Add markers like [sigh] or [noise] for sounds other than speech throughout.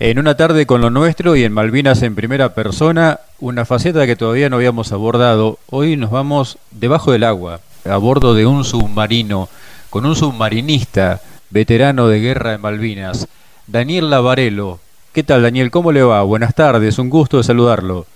En una tarde con lo nuestro y en Malvinas en primera persona, una faceta que todavía no habíamos abordado. Hoy nos vamos debajo del agua, a bordo de un submarino, con un submarinista, veterano de guerra en Malvinas, Daniel Lavarelo. ¿Qué tal, Daniel? ¿Cómo le va? Buenas tardes, un gusto saludarlo.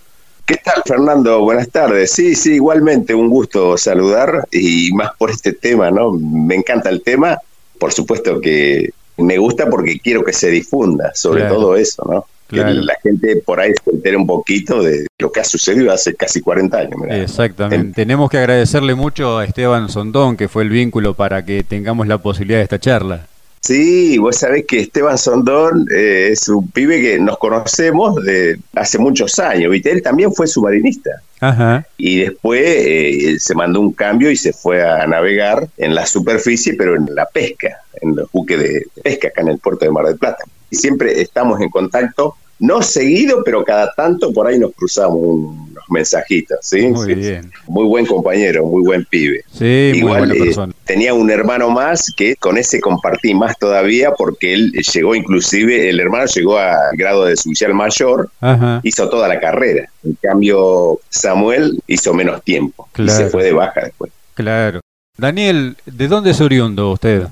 ¿Qué tal, Fernando? Buenas tardes. Sí, sí, igualmente un gusto saludar y más por este tema, ¿no? Me encanta el tema. Por supuesto que me gusta porque quiero que se difunda, sobre todo eso, ¿no? Que la gente por ahí se entere un poquito de lo que ha sucedido hace casi 40 años. Exactamente. Tenemos que agradecerle mucho a Esteban Sondón, que fue el vínculo para que tengamos la posibilidad de esta charla. Sí, vos sabés que Esteban Sondón eh, es un pibe que nos conocemos de hace muchos años, ¿viste? Él también fue submarinista. Ajá. Y después eh, se mandó un cambio y se fue a navegar en la superficie, pero en la pesca, en el buque de pesca acá en el puerto de Mar del Plata. Y siempre estamos en contacto no seguido, pero cada tanto por ahí nos cruzamos unos mensajitos, ¿sí? Muy bien. Muy buen compañero, muy buen pibe. Sí, Igual, muy buena eh, persona. tenía un hermano más que con ese compartí más todavía porque él llegó inclusive, el hermano llegó a grado de oficial mayor, hizo toda la carrera. En cambio, Samuel hizo menos tiempo y se fue de baja después. Claro. Daniel, ¿de dónde es oriundo usted?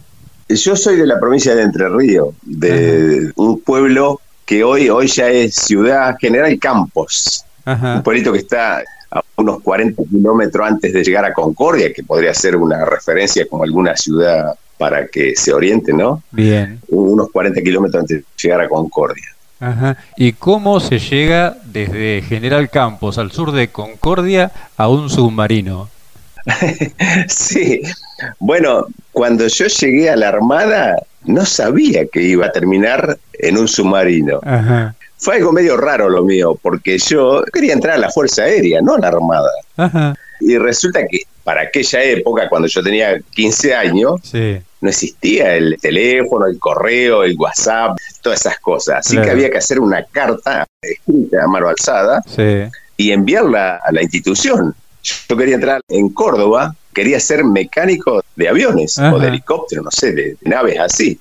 Yo soy de la provincia de Entre Ríos, de un pueblo que hoy, hoy ya es Ciudad General Campos, un pueblito que está a unos 40 kilómetros antes de llegar a Concordia, que podría ser una referencia como alguna ciudad para que se oriente, ¿no? Bien. Unos 40 kilómetros antes de llegar a Concordia. Ajá. ¿Y cómo se llega desde General Campos al sur de Concordia a un submarino? [laughs] sí, bueno, cuando yo llegué a la Armada, no sabía que iba a terminar en un submarino. Fue algo medio raro lo mío, porque yo quería entrar a la Fuerza Aérea, no a la Armada. Y resulta que para aquella época, cuando yo tenía 15 años, no existía el teléfono, el correo, el WhatsApp, todas esas cosas. Así que había que hacer una carta escrita a mano alzada y enviarla a la institución. Yo quería entrar en Córdoba, quería ser mecánico de aviones o de helicópteros, no sé, de, naves así.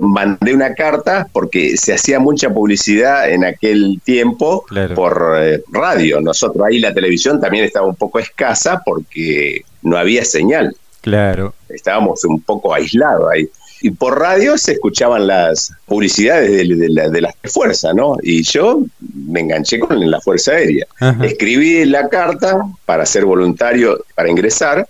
Mandé una carta porque se hacía mucha publicidad en aquel tiempo por eh, radio. Nosotros ahí la televisión también estaba un poco escasa porque no había señal. Claro. Estábamos un poco aislados ahí y por radio se escuchaban las publicidades de, la, de las fuerzas, ¿no? Y yo me enganché con la Fuerza Aérea. Escribí la carta para ser voluntario, para ingresar,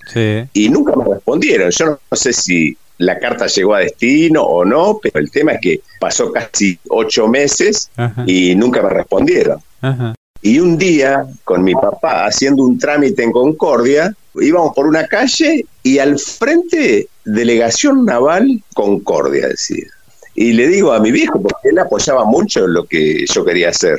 y nunca me respondieron. Yo no, sé si la carta llegó a destino o no, pero el tema es que pasó casi ocho meses y nunca me respondieron. Y un día, con mi papá haciendo un trámite en Concordia, íbamos por una calle y al frente, delegación naval Concordia, decía. Y le digo a mi viejo, porque él apoyaba mucho lo que yo quería hacer.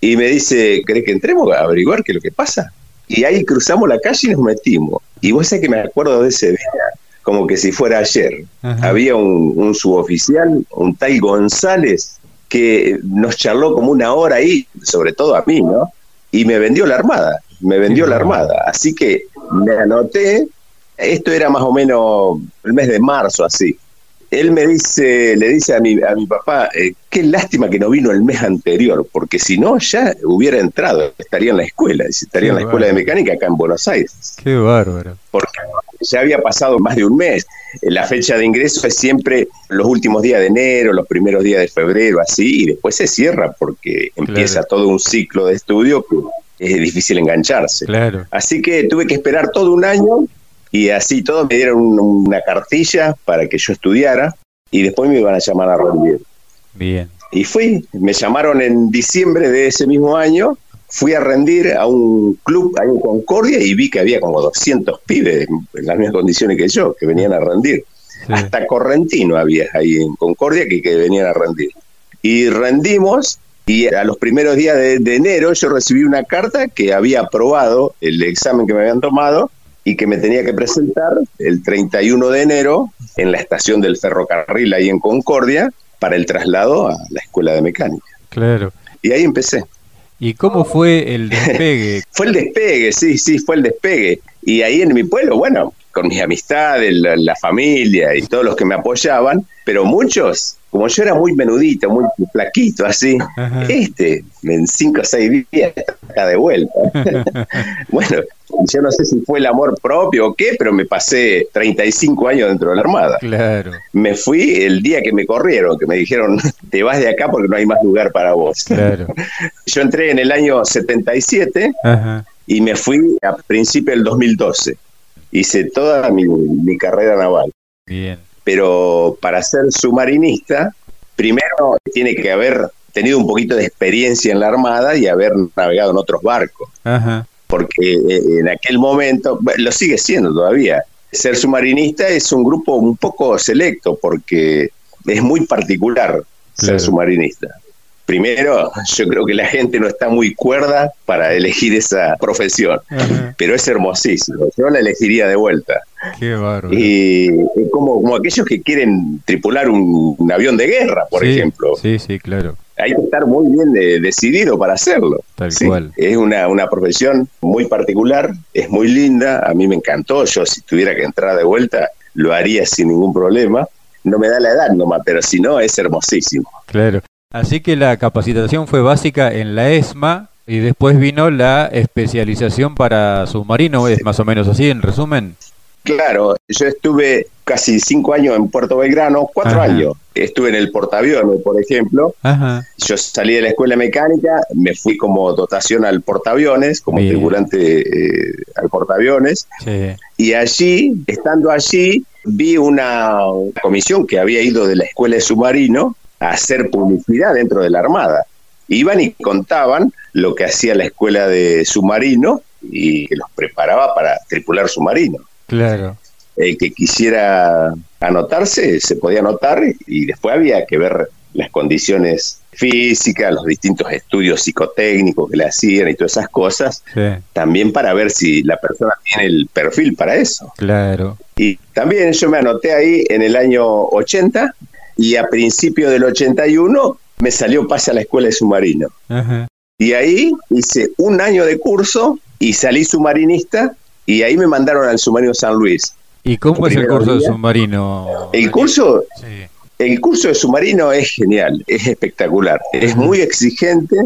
Y me dice, ¿crees que entremos a averiguar qué es lo que pasa? Y ahí cruzamos la calle y nos metimos. Y vos sabés que me acuerdo de ese día, como que si fuera ayer. Había un, un suboficial, un tal González, que nos charló como una hora ahí, sobre todo a mí, ¿no? Y me vendió la armada, me vendió la armada. Así que me anoté, esto era más o menos el mes de marzo, así. Él me dice, le dice a mi, a mi papá, eh, qué lástima que no vino el mes anterior, porque si no ya hubiera entrado, estaría en la escuela, estaría en la escuela de mecánica acá en Buenos Aires. Qué bárbaro. Porque ya había pasado más de un mes. La fecha de ingreso es siempre los últimos días de enero, los primeros días de febrero, así, y después se cierra porque empieza todo un ciclo de estudio que es difícil engancharse. Claro. Así que tuve que esperar todo un año y así todos me dieron una cartilla para que yo estudiara y después me iban a llamar a rendir. Bien. Y fui, me llamaron en diciembre de ese mismo año fui a rendir a un club ahí en Concordia y vi que había como 200 pibes en las mismas condiciones que yo, que venían a rendir. Hasta Correntino había ahí en Concordia que, que, venían a rendir. Y rendimos y a los primeros días de, enero yo recibí una carta que había aprobado el examen que me habían tomado y que me tenía que presentar el 31 de enero en la estación del ferrocarril ahí en Concordia para el traslado a la escuela de mecánica. Claro. Y ahí empecé. ¿Y cómo fue el despegue? [laughs] fue el despegue, sí, sí, fue el despegue. Y ahí en mi pueblo, bueno, con mis amistades, la, familia y todos los que me apoyaban, pero muchos como yo era muy menudito, muy flaquito, así, este, en cinco o seis días está de vuelta. [laughs] bueno, yo no sé si fue el amor propio o qué, pero me pasé 35 años dentro de la Armada. Claro. Me fui el día que me corrieron, que me dijeron, te vas de acá porque no hay más lugar para vos. Claro. [laughs] yo entré en el año 77 y me fui a principio del 2012. Hice toda mi, mi carrera naval. Bien pero para ser submarinista, primero tiene que haber tenido un poquito de experiencia en la Armada y haber navegado en otros barcos. Porque eh, en aquel momento, lo sigue siendo todavía, ser submarinista es un grupo un poco selecto porque es muy particular ser submarinista. Primero, yo creo que la gente no está muy cuerda para elegir esa profesión, pero es hermosísimo. Yo la elegiría de vuelta. Qué bárbaro. Y como, como aquellos que quieren tripular un, avión de guerra, por ejemplo. Sí, sí, claro. Hay que estar muy bien decidido para hacerlo. Tal cual. Es una, una profesión muy particular, es muy linda, a mí me encantó. Yo, si tuviera que entrar de vuelta, lo haría sin ningún problema. No me da la edad nomás, pero si no, es hermosísimo. Claro. Así que la capacitación fue básica en la ESMA y después vino la especialización para submarino, es más o menos así en resumen. Claro, yo estuve casi cinco años en Puerto Belgrano, cuatro años. Estuve en el portaaviones, por ejemplo. Yo salí de la escuela mecánica, me fui como dotación al portaaviones, como tripulante eh, al portaaviones. Y allí, estando allí, vi una comisión que había ido de la escuela de submarino hacer publicidad dentro de la Armada. Iban y contaban lo que hacía la escuela de submarino y que los preparaba para tripular submarino. Claro. El que quisiera anotarse se podía anotar y después había que ver las condiciones físicas, los distintos estudios psicotécnicos que le hacían y todas esas cosas, también para ver si la persona tiene el perfil para eso. Claro. Y también yo me anoté ahí en el año 80 y a principio del 81 me salió pase a la escuela de submarino. Y ahí hice un año de curso y salí submarinista y ahí me mandaron al submarino San Luis. ¿Y cómo es el curso de submarino? El curso, el curso de submarino es genial, es espectacular, es muy exigente.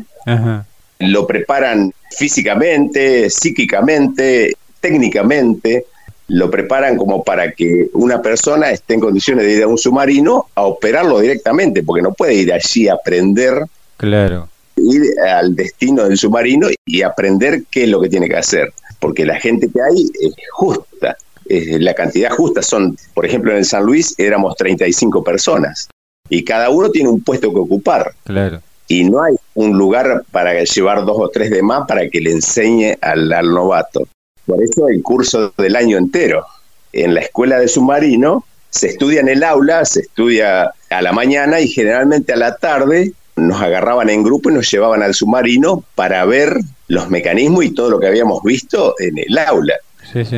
Lo preparan físicamente, psíquicamente, técnicamente lo preparan como para que una persona esté en condiciones de ir a un submarino a operarlo directamente, porque no puede ir allí a aprender. Claro. Ir al destino del submarino y aprender qué es lo que tiene que hacer, porque la gente que hay es justa, es la cantidad justa son, por ejemplo, en el San Luis éramos 35 personas y cada uno tiene un puesto que ocupar. Claro. Y no hay un lugar para llevar dos o tres de más para que le enseñe al novato. Por eso el curso del año entero. En la escuela de submarino se estudia en el aula, se estudia a la mañana y generalmente a la tarde nos agarraban en grupo y nos llevaban al submarino para ver los mecanismos y todo lo que habíamos visto en el aula,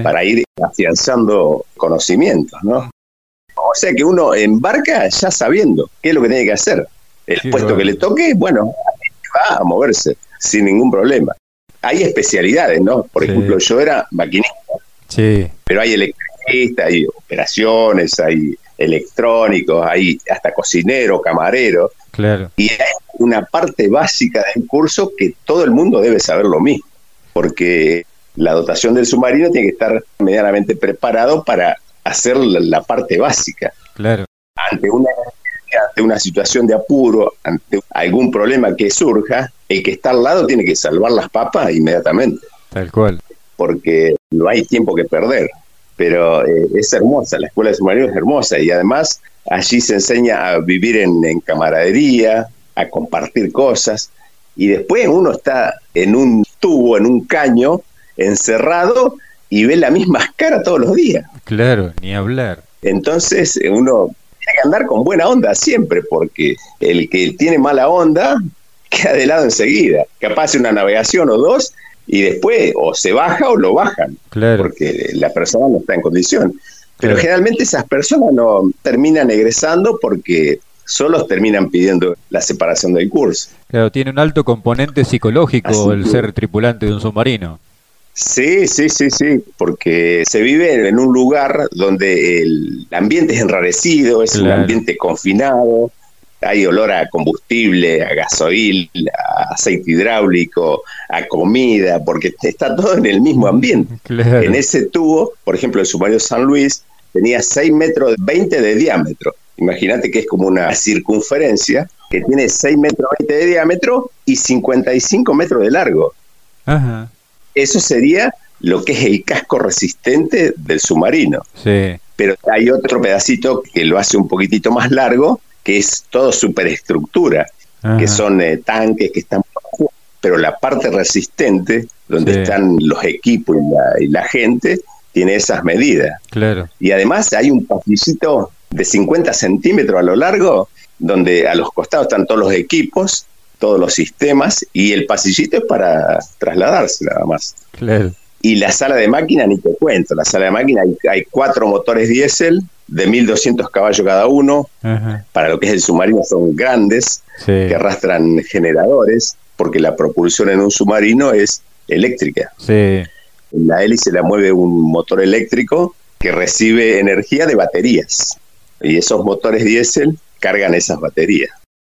para ir afianzando conocimientos, ¿no? O sea que uno embarca ya sabiendo qué es lo que tiene que hacer. El puesto que le toque, bueno, va a moverse sin ningún problema hay especialidades, ¿no? Por ejemplo, yo era maquinista. Sí. Pero hay electricistas, hay operaciones, hay electrónicos, hay hasta cocinero, camarero. Claro. Y hay una parte básica del curso que todo el mundo debe saber lo mismo, porque la dotación del submarino tiene que estar medianamente preparado para hacer la, parte básica. Claro. Ante una ante una situación de apuro, ante algún problema que surja, el que está al lado tiene que salvar las papas inmediatamente. Tal cual. Porque no hay tiempo que perder. Pero eh, es hermosa, la escuela de submarinos es hermosa y además allí se enseña a vivir en, camaradería, a compartir cosas y después uno está en un tubo, en un caño, encerrado y ve la misma cara todos los días. Claro, ni hablar. Entonces uno tiene que andar con buena onda siempre, porque el que tiene mala onda queda de lado enseguida. Capaz una navegación o dos y después o se baja o lo bajan, claro. porque la persona no está en condición. Pero generalmente esas personas no terminan egresando porque solos terminan pidiendo la separación del curso. Claro, tiene un alto componente psicológico el ser tripulante de un submarino. Sí, sí, sí, sí, porque se vive en un lugar donde el ambiente es enrarecido, es un ambiente confinado, hay olor a combustible, a gasoil, a aceite hidráulico, a comida, porque está todo en el mismo ambiente. En ese tubo, por ejemplo, el submarino San Luis tenía 6 metros 20 de diámetro. Imagínate que es como una circunferencia que tiene 6 metros 20 de diámetro y 55 metros de largo. Eso sería lo que es el casco resistente del submarino. Pero hay otro pedacito que lo hace un poquitito más largo, que es todo superestructura, que son eh, tanques que están pero la parte resistente, donde están los equipos y la, gente, tiene esas medidas. Claro. Y además hay un pasillito de 50 centímetros a lo largo, donde a los costados están todos los equipos, todos los sistemas, y el pasillito es para trasladarse nada más. Claro. Y la sala de máquina, ni te cuento, la sala de máquina hay, cuatro motores diésel de 1200 caballos cada uno. Para lo que es el submarino son grandes, que arrastran generadores, porque la propulsión en un submarino es eléctrica. Sí. La hélice la mueve un motor eléctrico que recibe energía de baterías. Y esos motores diésel cargan esas baterías.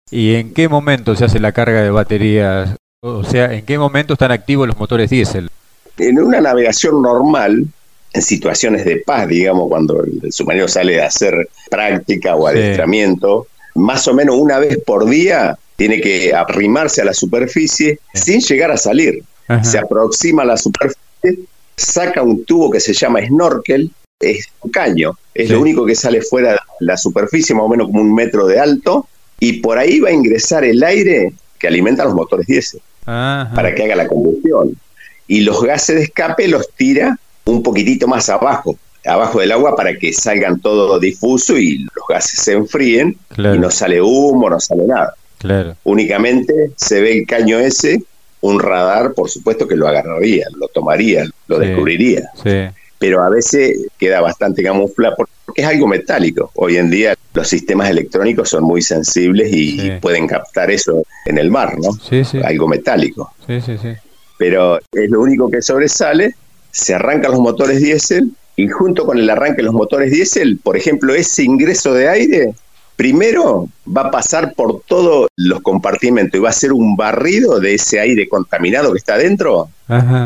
¿Y en qué momento se hace la carga de baterías? O sea, ¿en qué momento están activos los motores diésel? En una navegación normal, en situaciones de paz, digamos, cuando el submarino sale a hacer práctica o adiestramiento, más o menos una vez por día tiene que arrimarse a la superficie sin llegar a salir. Se aproxima a la superficie, saca un tubo que se llama snorkel, es un caño, es lo único que sale fuera de la superficie, más o menos como un metro de alto, y por ahí va a ingresar el aire que alimenta los motores diésel para que haga la combustión. Y los gases de escape los tira un poquitito más abajo, abajo del agua para que salgan todo difuso y los gases se enfríen y no sale humo, no sale nada. Claro. Únicamente se ve el caño ese, un radar, por supuesto que lo agarraría, lo tomaría, lo descubriría. Pero a veces queda bastante camuflado porque es algo metálico. Hoy en día los sistemas electrónicos son muy sensibles y pueden captar eso en el mar, ¿no? Algo metálico. Pero es lo único que sobresale, se arrancan los motores diésel y junto con el arranque de los motores diésel, por ejemplo, ese ingreso de aire, primero va a pasar por todos los compartimentos y va a ser un barrido de ese aire contaminado que está adentro,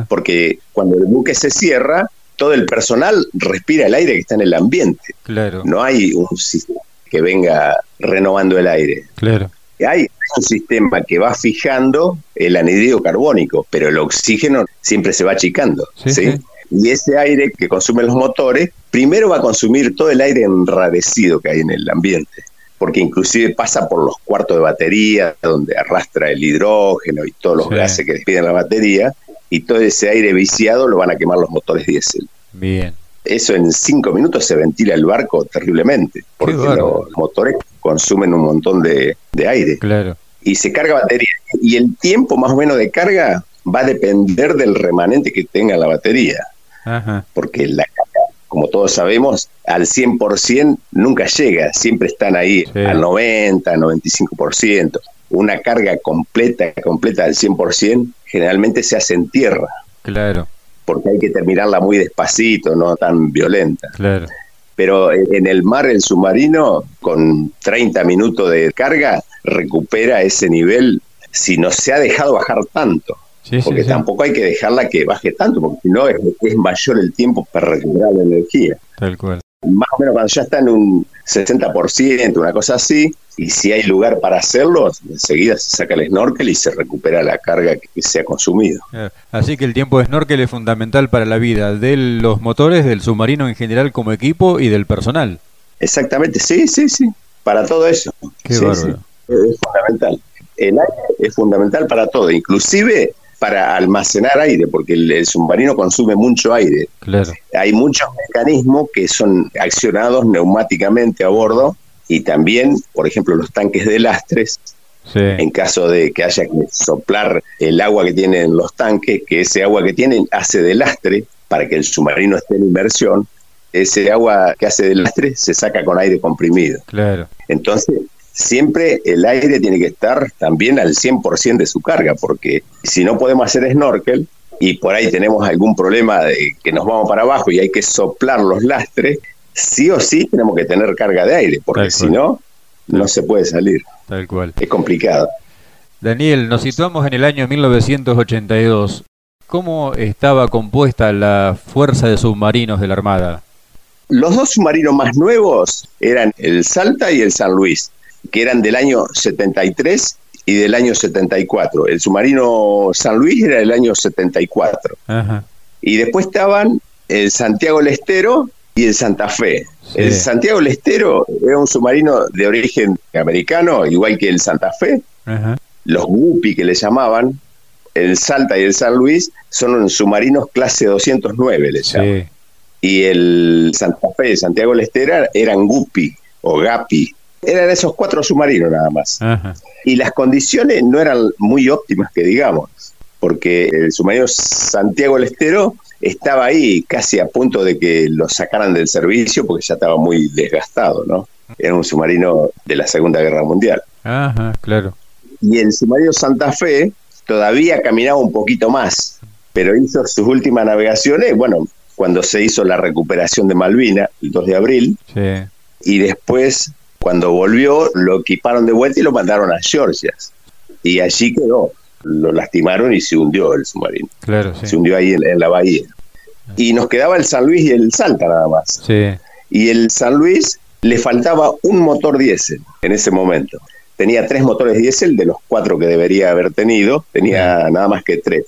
porque cuando el buque se cierra, todo el personal respira el aire que está en el ambiente. Claro. No hay un sistema que venga renovando el aire. Claro. Hay un sistema que va fijando el anhídrido carbónico, pero el oxígeno siempre se va achicando. Sí, Y ese aire que consumen los motores, primero va a consumir todo el aire enrarecido que hay en el ambiente, porque inclusive pasa por los cuartos de batería, donde arrastra el hidrógeno y todos los gases que despiden la batería, y todo ese aire viciado lo van a quemar los motores diésel. Bien. Eso en cinco minutos se ventila el barco terriblemente, porque los motores consumen un montón de, aire. Claro. Y se carga batería. Y el tiempo más o menos de carga va a depender del remanente que tenga la batería. Ajá. Porque la carga, como todos sabemos, al 100% nunca llega, siempre están ahí al 90, 95% una carga completa, completa del 100%, generalmente se hace en tierra. Claro. Porque hay que terminarla muy despacito, no tan violenta. Claro. Pero en el mar, el submarino, con 30 minutos de carga, recupera ese nivel si no se ha dejado bajar tanto. porque tampoco hay que dejarla que baje tanto, porque si no es, es mayor el tiempo para recuperar la energía. Tal cual más o menos cuando ya está en un 60%, una cosa así, y si hay lugar para hacerlo, enseguida se saca el snorkel y se recupera la carga que se ha consumido. Así que el tiempo de snorkel es fundamental para la vida de los motores, del submarino en general como equipo y del personal. Exactamente, sí, sí, sí, para todo eso. Qué Es fundamental. El aire es fundamental para todo, inclusive para almacenar aire, porque el, submarino consume mucho aire. Claro. Hay muchos mecanismos que son accionados neumáticamente a bordo y también, por ejemplo, los tanques de lastres. En caso de que haya que soplar el agua que tienen los tanques, que ese agua que tienen hace de lastre para que el submarino esté en inmersión, ese agua que hace de lastre se saca con aire comprimido. Claro. Entonces, siempre el aire tiene que estar también al 100% de su carga, porque si no podemos hacer snorkel y por ahí tenemos algún problema de que nos vamos para abajo y hay que soplar los lastres, sí o sí tenemos que tener carga de aire, porque si no, no se puede salir. Tal cual. Es complicado. Daniel, nos situamos en el año 1982. ¿Cómo estaba compuesta la fuerza de submarinos de la Armada? Los dos submarinos más nuevos eran el Salta y el San Luis, que eran del año 73 y del año 74. El submarino San Luis era del año 74. Y después estaban el Santiago del Estero y el Santa Fe. El Santiago del Estero era un submarino de origen americano, igual que el Santa Fe. Los Guppy que le llamaban, el Salta y el San Luis son submarinos clase 209, le llaman. Y el Santa Fe y Santiago del Estero eran Guppy o Gapi. Eran esos cuatro submarinos nada más. Y las condiciones no eran muy óptimas, que digamos, porque el submarino Santiago del Estero estaba ahí casi a punto de que lo sacaran del servicio porque ya estaba muy desgastado, ¿no? Era un submarino de la Segunda Guerra Mundial. Ajá, claro. Y el submarino Santa Fe todavía caminaba un poquito más, pero hizo sus últimas navegaciones, bueno, cuando se hizo la recuperación de Malvina, el 2 de abril, sí. y después cuando volvió, lo equiparon de vuelta y lo mandaron a Georgia. Y allí quedó. Lo lastimaron y se hundió el submarino. Claro, Se hundió ahí en, la bahía. Y nos quedaba el San Luis y el Salta nada más. Sí. Y el San Luis le faltaba un motor diésel en ese momento. Tenía tres motores diésel de los cuatro que debería haber tenido, tenía nada más que tres.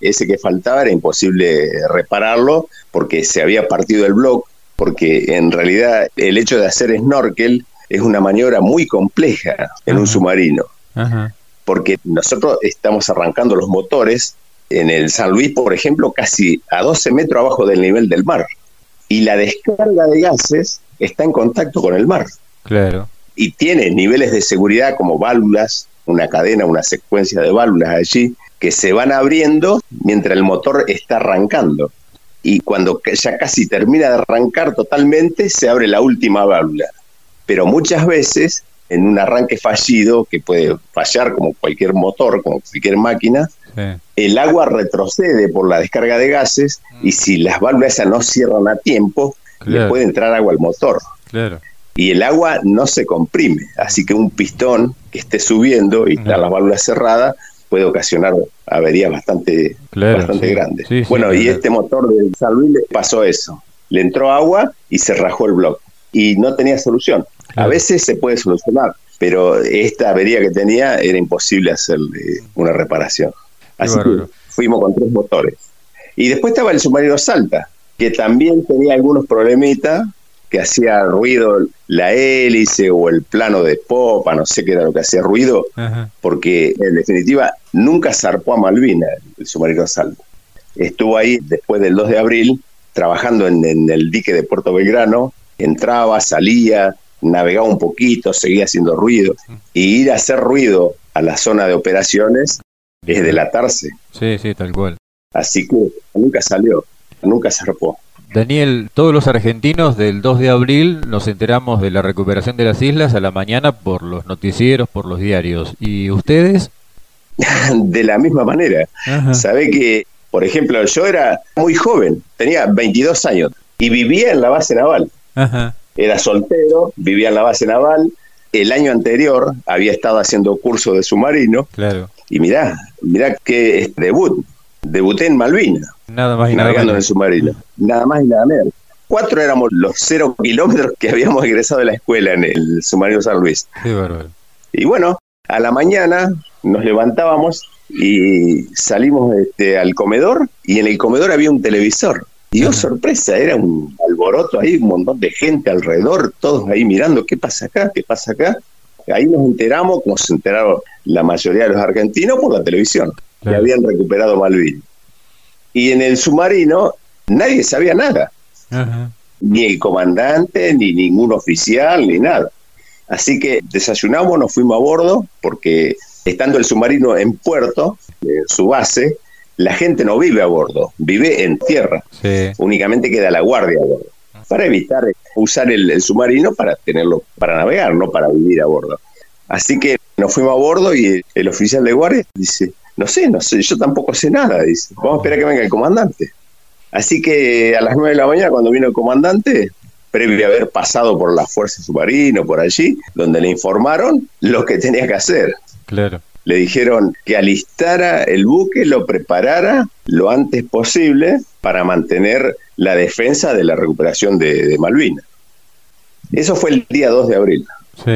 Ese que faltaba era imposible repararlo porque se había partido el bloque, porque en realidad el hecho de hacer snorkel es una maniobra muy compleja en un submarino. Porque nosotros estamos arrancando los motores en el San Luis, por ejemplo, casi a 12 metros abajo del nivel del mar. Y la descarga de gases está en contacto con el mar. Claro. Y tiene niveles de seguridad como válvulas, una cadena, una secuencia de válvulas allí, que se van abriendo mientras el motor está arrancando. Y cuando ya casi termina de arrancar totalmente, se abre la última válvula pero muchas veces en un arranque fallido, que puede fallar como cualquier motor, como cualquier máquina, el agua retrocede por la descarga de gases y si las válvulas no cierran a tiempo, le puede entrar agua al motor. Y el agua no se comprime, así que un pistón que esté subiendo y están las válvulas cerradas puede ocasionar averías bastante, bastante grandes. bueno, y este motor de San Luis le pasó eso. Le entró agua y se rajó el bloque y no tenía solución. A veces se puede solucionar, pero esta avería que tenía era imposible hacerle una reparación. Así que fuimos con tres motores. Y después estaba el submarino Salta, que también tenía algunos problemitas, que hacía ruido la hélice o el plano de popa, no sé qué era lo que hacía ruido, porque en definitiva nunca zarpó a Malvina el submarino Salta. Estuvo ahí después del 2 de abril trabajando en el dique de Puerto Belgrano, entraba, salía, navegaba un poquito, seguía haciendo ruido. Y ir a hacer ruido a la zona de operaciones es delatarse. Sí, sí, tal cual. Así que nunca salió, nunca zarpó. Daniel, todos los argentinos del 2 de abril nos enteramos de la recuperación de las islas a la mañana por los noticieros, por los diarios. ¿Y ustedes? [laughs] de la misma manera. Sabe que, por ejemplo, yo era muy joven, tenía 22 años y vivía en la base naval. Era soltero, vivía en la base naval. El año anterior había estado haciendo curso de submarino. Claro. Y mirá, mirá qué debut. Debuté en Malvina. Nada más y nada menos. en el submarino. Nada más y nada menos. Cuatro éramos los cero kilómetros que habíamos egresado de la escuela en el submarino San Luis. Qué bárbaro. Y bueno, a la mañana nos levantábamos y salimos este, al comedor y en el comedor había un televisor. Y oh, sorpresa, era un alboroto ahí, un montón de gente alrededor, todos ahí mirando, ¿qué pasa acá? ¿Qué pasa acá? Ahí nos enteramos, como se enteraron la mayoría de los argentinos, por la televisión, que habían recuperado Malvin. Y en el submarino nadie sabía nada. Ni el comandante, ni ningún oficial, ni nada. Así que desayunamos, nos fuimos a bordo, porque estando el submarino en puerto, en su base, la gente no vive a bordo, vive en tierra. Únicamente queda la guardia a bordo. Para evitar usar el, submarino para tenerlo, para navegar, no para vivir a bordo. Así que nos fuimos a bordo y el, oficial de guardia dice, no sé, no sé, yo tampoco sé nada, dice, vamos a esperar que venga el comandante. Así que a las nueve de la mañana cuando vino el comandante, previo a haber pasado por la Fuerza Submarino, por allí, donde le informaron lo que tenía que hacer. Claro. Le dijeron que alistara el buque, lo preparara lo antes posible para mantener la defensa de la recuperación de, Malvinas. Eso fue el día 2 de abril. Sí.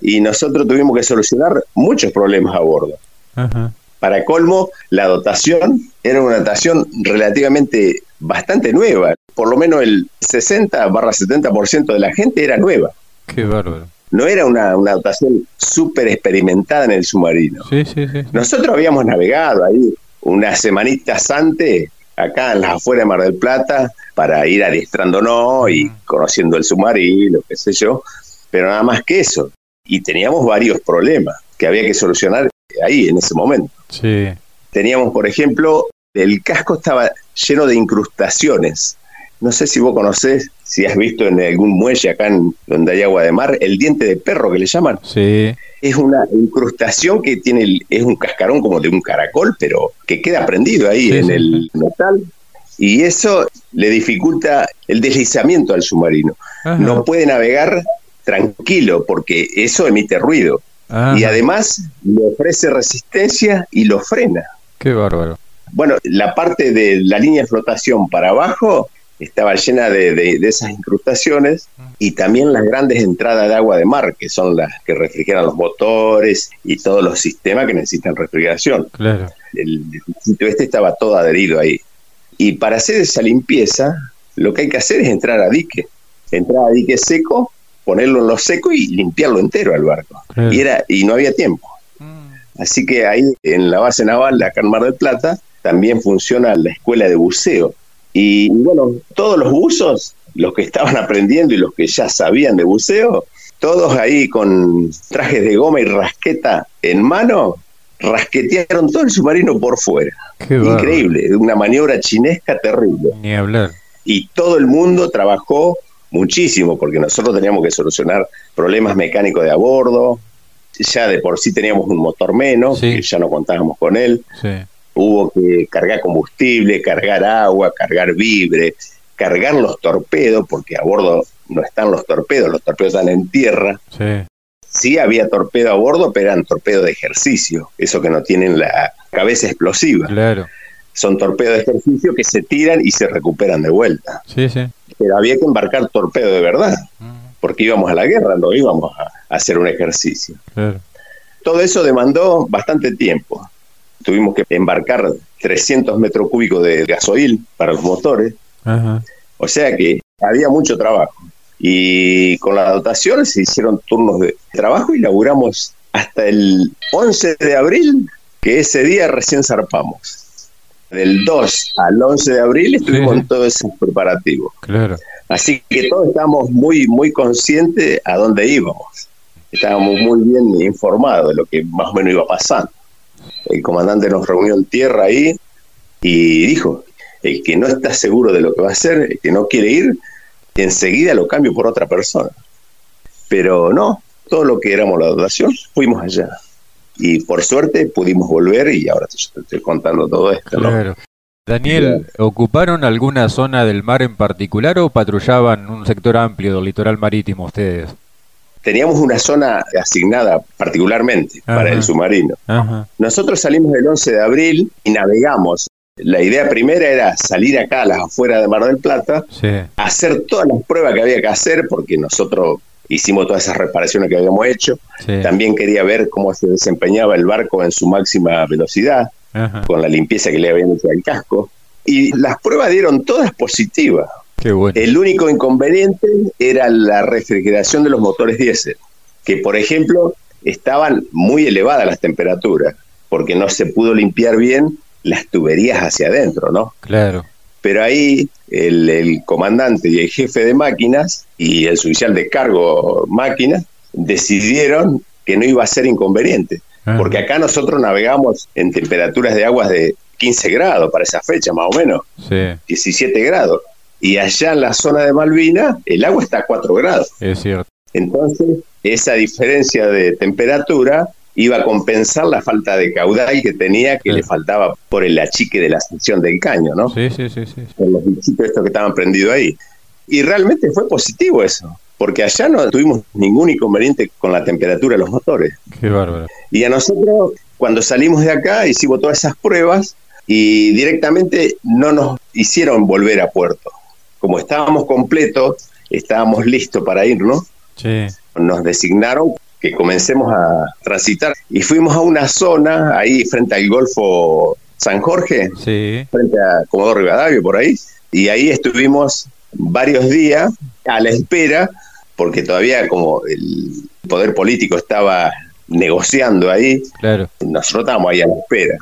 Y nosotros tuvimos que solucionar muchos problemas a bordo. Ajá. Para colmo, la dotación era una dotación relativamente bastante nueva. Por lo menos el 60 barra 70% de la gente era nueva. Qué bárbaro. No era una, dotación súper experimentada en el submarino. Sí, sí, sí, Nosotros habíamos navegado ahí unas semanitas antes, acá en las afueras de Mar del Plata, para ir adiestrándonos y conociendo el submarino, qué sé yo, pero nada más que eso. Y teníamos varios problemas que había que solucionar ahí, en ese momento. Sí. Teníamos, por ejemplo, el casco estaba lleno de incrustaciones. No sé si vos conocés, si has visto en algún muelle acá en, donde hay agua de mar, el diente de perro que le llaman. Sí. Es una incrustación que tiene, es un cascarón como de un caracol, pero que queda prendido ahí en el metal. Y eso le dificulta el deslizamiento al submarino. No puede navegar tranquilo porque eso emite ruido. Y además le ofrece resistencia y lo frena. Qué bárbaro. Bueno, la parte de la línea de flotación para abajo estaba llena de, esas incrustaciones y también las grandes entradas de agua de mar, que son las que refrigeran los motores y todos los sistemas que necesitan refrigeración. Claro. El, sitio este estaba todo adherido ahí. Y para hacer esa limpieza, lo que hay que hacer es entrar a dique. Entrar a dique seco, ponerlo en lo seco y limpiarlo entero al barco. Y, era, y no había tiempo. Mm. Así que ahí en la base naval, acá en Mar del Plata, también funciona la escuela de buceo. Y bueno, todos los buzos, los que estaban aprendiendo y los que ya sabían de buceo, todos ahí con trajes de goma y rasqueta en mano, rasquetearon todo el submarino por fuera. Increíble, una maniobra chinesca terrible. Ni hablar. Y todo el mundo trabajó muchísimo porque nosotros teníamos que solucionar problemas mecánicos de a bordo. Ya de por sí teníamos un motor menos, que ya no contábamos con él. Sí hubo que cargar combustible, cargar agua, cargar vibre, cargar los torpedos, porque a bordo no están los torpedos, los torpedos están en tierra. Sí. Sí había torpedo a bordo, pero eran torpedos de ejercicio, eso que no tienen la cabeza explosiva. Claro. Son torpedos de ejercicio que se tiran y se recuperan de vuelta. Sí, sí. Pero había que embarcar torpedo de verdad, mm. porque íbamos a la guerra, no íbamos a hacer un ejercicio. Claro. Todo eso demandó bastante tiempo tuvimos que embarcar 300 metros cúbicos de gasoil para los motores. O sea que había mucho trabajo. Y con la dotación se hicieron turnos de trabajo y laburamos hasta el 11 de abril, que ese día recién zarpamos. Del 2 al 11 de abril estuvimos en todo ese preparativo. Claro. Así que todos estábamos muy, muy conscientes a dónde íbamos. Estábamos muy bien informados de lo que más o menos iba pasando el comandante nos reunió en tierra ahí y dijo, el que no está seguro de lo que va a hacer, el que no quiere ir, enseguida lo cambio por otra persona. Pero no, todo lo que éramos la dotación, fuimos allá. Y por suerte pudimos volver y ahora te estoy contando todo esto. Daniel, ¿ocuparon alguna zona del mar en particular o patrullaban un sector amplio del litoral marítimo ustedes? Teníamos una zona asignada particularmente para el submarino. Nosotros salimos el 11 de abril y navegamos. La idea primera era salir acá a las afueras de Mar del Plata, hacer todas las pruebas que había que hacer, porque nosotros hicimos todas esas reparaciones que habíamos hecho. También quería ver cómo se desempeñaba el barco en su máxima velocidad, con la limpieza que le habían hecho al casco. Y las pruebas dieron todas positivas. El único inconveniente era la refrigeración de los motores diésel, que por ejemplo estaban muy elevadas las temperaturas, porque no se pudo limpiar bien las tuberías hacia adentro, ¿no? Claro. Pero ahí el, comandante y el jefe de máquinas y el oficial de cargo máquinas decidieron que no iba a ser inconveniente, ah. porque acá nosotros navegamos en temperaturas de aguas de 15 grados para esa fecha, más o menos, sí. 17 grados y allá en la zona de Malvina el agua está a 4 grados. Es cierto. Entonces, esa diferencia de temperatura iba a compensar la falta de caudal que tenía, que le faltaba por el achique de la sección del caño, ¿no? Sí, sí, sí. sí. Los bichitos estos que estaban prendidos ahí. Y realmente fue positivo eso, porque allá no tuvimos ningún inconveniente con la temperatura de los motores. Qué bárbaro. Y a nosotros, cuando salimos de acá, hicimos todas esas pruebas y directamente no nos hicieron volver a puerto. Como estábamos completos, estábamos listos para irnos, Sí. nos designaron que comencemos a transitar y fuimos a una zona ahí frente al Golfo San Jorge, Sí. frente a Comodoro Rivadavia, por ahí, y ahí estuvimos varios días a la espera, porque todavía como el poder político estaba negociando ahí, Claro, nosotros estábamos ahí a la espera.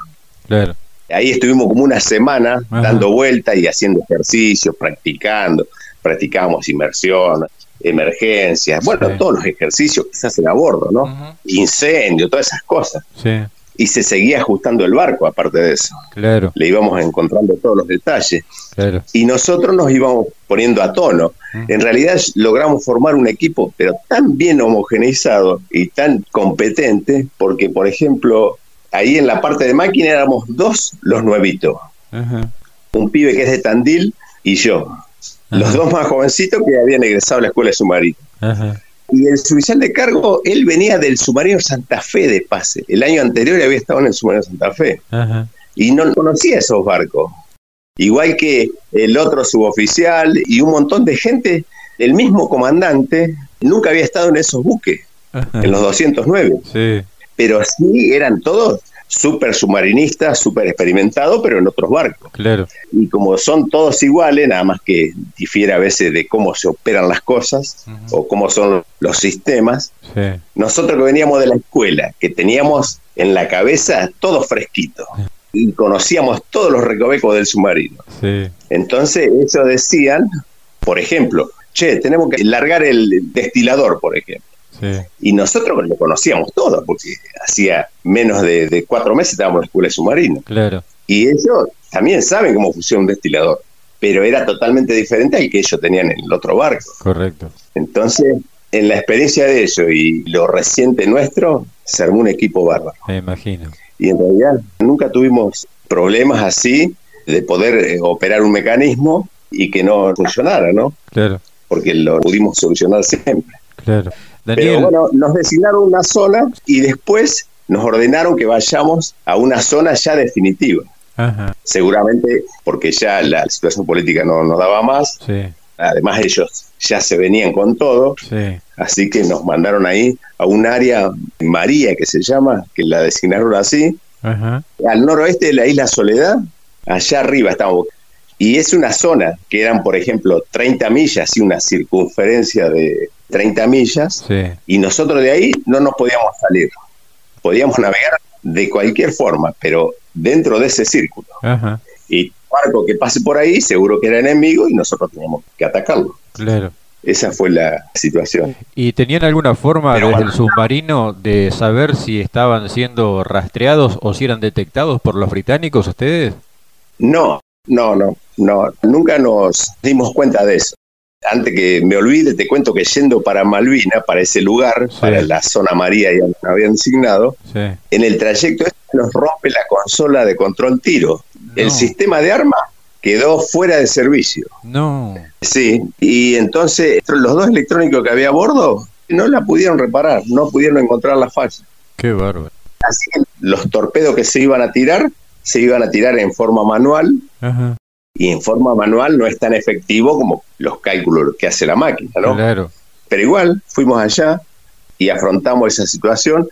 claro. Ahí estuvimos como una semana Ajá. dando vueltas y haciendo ejercicios, practicando, practicábamos inmersión, emergencias, bueno, Sí. todos los ejercicios que se hacen a bordo, ¿no? Ujú. Incendio, todas esas cosas. Sí, Y se seguía ajustando el barco, aparte de eso. claro, Le íbamos encontrando todos los detalles. claro. Y nosotros nos íbamos poniendo a tono. En realidad logramos formar un equipo, pero tan bien homogeneizado y tan competente, porque, por ejemplo, ahí en la parte de máquina éramos dos los nuevitos. Ajá. Un pibe que es de Tandil y yo. Los dos más jovencitos que habían egresado a la escuela de submarino. Ajá. Y el suboficial de cargo, él venía del submarino Santa Fe de pase. El año anterior había estado en el submarino Santa Fe. Y no conocía esos barcos. Igual que el otro suboficial y un montón de gente, el mismo comandante nunca había estado en esos buques, en los 209, Sí, pero sí eran todos súper submarinistas, súper experimentados, pero en otros barcos. claro. Y como son todos iguales, nada más que difiere a veces de cómo se operan las cosas o cómo son los sistemas, Sí, nosotros que veníamos de la escuela, que teníamos en la cabeza todo fresquito y conocíamos todos los recovecos del submarino. sí, Entonces, eso decían, por ejemplo, che, tenemos que largar el destilador, por ejemplo. Sí, Y nosotros lo conocíamos todo, porque hacía menos de, de cuatro meses estábamos en la escuela de submarino. claro. Y ellos también saben cómo funciona un destilador, pero era totalmente diferente al que ellos tenían en el otro barco. Correcto. Entonces, en la experiencia de ellos y lo reciente nuestro, se armó un equipo bárbaro. Me imagino. Y en realidad nunca tuvimos problemas así de poder eh, operar un mecanismo y que no funcionara, ¿no? Claro, Porque lo pudimos solucionar siempre. claro. Pero bueno, nos designaron una zona y después nos ordenaron que vayamos a una zona ya definitiva. ajá, Seguramente porque ya la situación política no nos daba más. sí, Además ellos ya se venían con todo. sí, Así que nos mandaron ahí a un área María que se llama, que la designaron así, ajá, al noroeste de la isla Soledad, allá arriba estamos. Y es una zona que eran, por ejemplo, 30 millas y una circunferencia de 30 millas, sí, y nosotros de ahí no nos podíamos salir. Podíamos navegar de cualquier forma, pero dentro de ese círculo. ajá, Y barco que pase por ahí, seguro que era enemigo y nosotros teníamos que atacarlo. claro. Esa fue la situación. ¿Y tenían alguna forma Pero desde bueno. el submarino de saber si estaban siendo rastreados o si eran detectados por los británicos ustedes? No, no, no, no, nunca nos dimos cuenta de eso. Antes que me olvide, te cuento que yendo para Malvina, para ese lugar, Sí. para la zona María, ya nos habían designado, Sí. en el trayecto este nos rompe la consola de control tiro. El sistema de arma quedó fuera de servicio. No, Sí, y entonces los dos electrónicos que había a bordo no la pudieron reparar, no pudieron encontrar la falla. qué bárbaro. Así que los torpedos que se iban a tirar, se iban a tirar en forma manual, Ajá, y en forma manual no es tan efectivo como los cálculos que hace la máquina, ¿no? claro, Pero igual fuimos allá y afrontamos esa situación.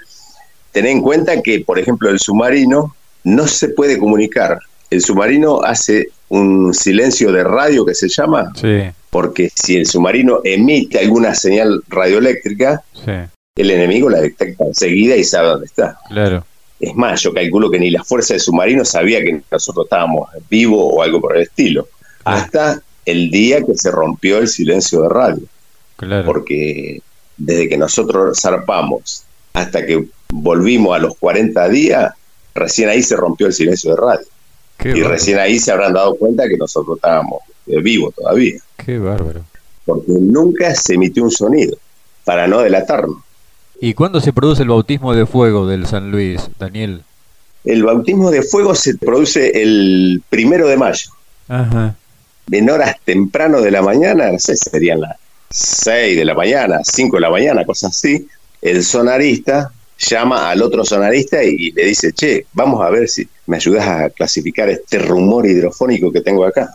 Ten en cuenta que, por ejemplo, el submarino no se puede comunicar. El submarino hace un silencio de radio que se llama, sí, porque si el submarino emite alguna señal radioeléctrica, sí, el enemigo la detecta enseguida y sabe dónde está. claro, Es más, yo calculo que ni la fuerza del submarino sabía que nosotros estábamos vivos o algo por el estilo. Claro. Hasta el día que se rompió el silencio de radio. claro, Porque desde que nosotros zarpamos hasta que volvimos a los 40 días, recién ahí se rompió el silencio de radio. qué Y bárbaro, recién ahí se habrán dado cuenta que nosotros estábamos eh, vivos todavía. qué bárbaro. Porque nunca se emitió un sonido para no delatarnos. ¿Y cuándo se produce el bautismo de fuego del San Luis, Daniel? El bautismo de fuego se produce el primero de mayo. Ajá, en horas temprano de la mañana, no sé, serían las 6 de la mañana, 5 de la mañana, cosas así, el sonarista llama al otro sonarista y le dice, che, vamos a ver si me ayudas a clasificar este rumor hidrofónico que tengo acá.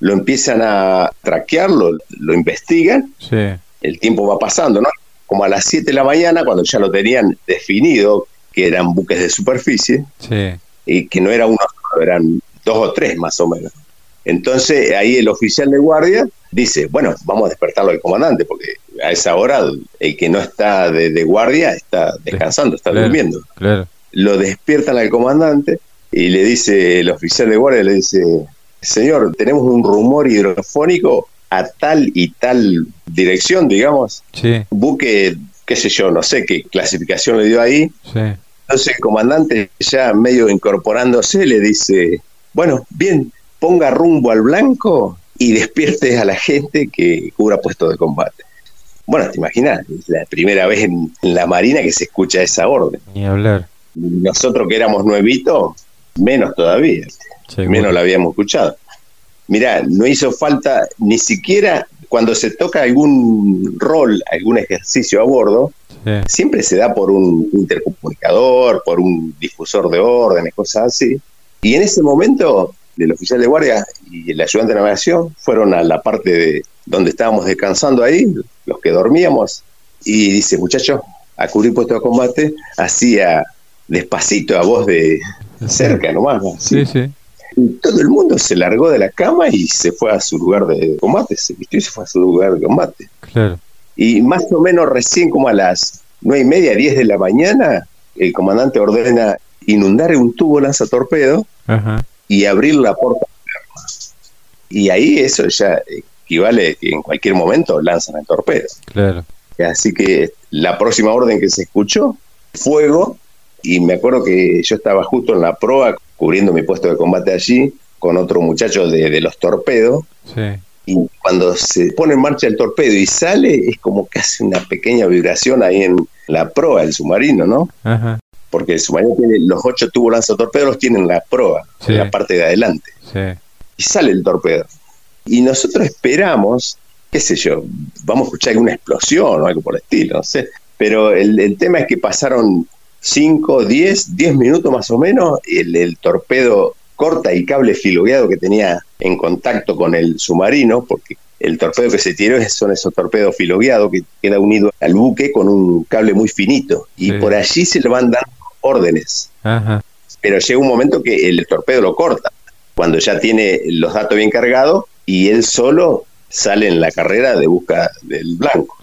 Lo empiezan a traquearlo, lo, investigan, el tiempo va pasando, ¿no? Como a las 7 de la mañana, cuando ya lo tenían definido, que eran buques de superficie, y que no era uno, eran dos o tres más o menos. Entonces ahí el oficial de guardia dice, bueno, vamos a despertarlo al comandante, porque a esa hora el que no está de, guardia está descansando, está durmiendo. Lo despiertan al comandante y le dice, el oficial de guardia le dice, señor, tenemos un rumor hidrofónico a tal y tal dirección, digamos. Buque, qué sé yo, no sé qué clasificación le dio ahí. Entonces el comandante ya medio incorporándose le dice, bueno, bien, ponga rumbo al blanco y despierte a la gente que cubra puesto de combate. Bueno, te imaginas, es la primera vez en, la Marina que se escucha esa orden. Ni hablar. Nosotros que éramos nuevitos, menos todavía, menos la habíamos escuchado. Mirá, no hizo falta ni siquiera cuando se toca algún rol, algún ejercicio a bordo, siempre se da por un intercomunicador, por un difusor de órdenes, cosas así. Y en ese momento el oficial de guardia y el ayudante de navegación fueron a la parte de donde estábamos descansando ahí, los que dormíamos, y dice, muchachos, a cubrir puesto de combate, hacía despacito a voz de cerca nomás. Sí, sí. Y todo el mundo se largó de la cama y se fue a su lugar de combate, se vistió y se fue a su lugar de combate. Claro. Y más o menos recién como a las nueve y media, diez de la mañana, el comandante ordena inundar un tubo lanzatorpedo Ajá y abrir la puerta Y ahí eso ya equivale que en cualquier momento lanzan el torpedo. Claro. Así que la próxima orden que se escuchó, fuego, y me acuerdo que yo estaba justo en la proa cubriendo mi puesto de combate allí con otro muchacho de, los torpedos. Y cuando se pone en marcha el torpedo y sale, es como que hace una pequeña vibración ahí en la proa del submarino, ¿no? Ajá porque el submarino tiene los ocho tubos lanzatorpedos, los tienen en la proa, en la parte de adelante. Y sale el torpedo. Y nosotros esperamos, qué sé yo, vamos a escuchar alguna explosión o algo por el estilo, no sé. Pero el, tema es que pasaron 5, 10, 10 minutos más o menos, el, el torpedo corta el cable filogueado que tenía en contacto con el submarino, porque el torpedo que se tiró [laughs] son esos torpedos filogueados que queda unido al buque con un cable muy finito. Y por allí se le van dando órdenes. Pero llega un momento que el torpedo lo corta, cuando ya tiene los datos bien cargados y él solo sale en la carrera de busca del blanco.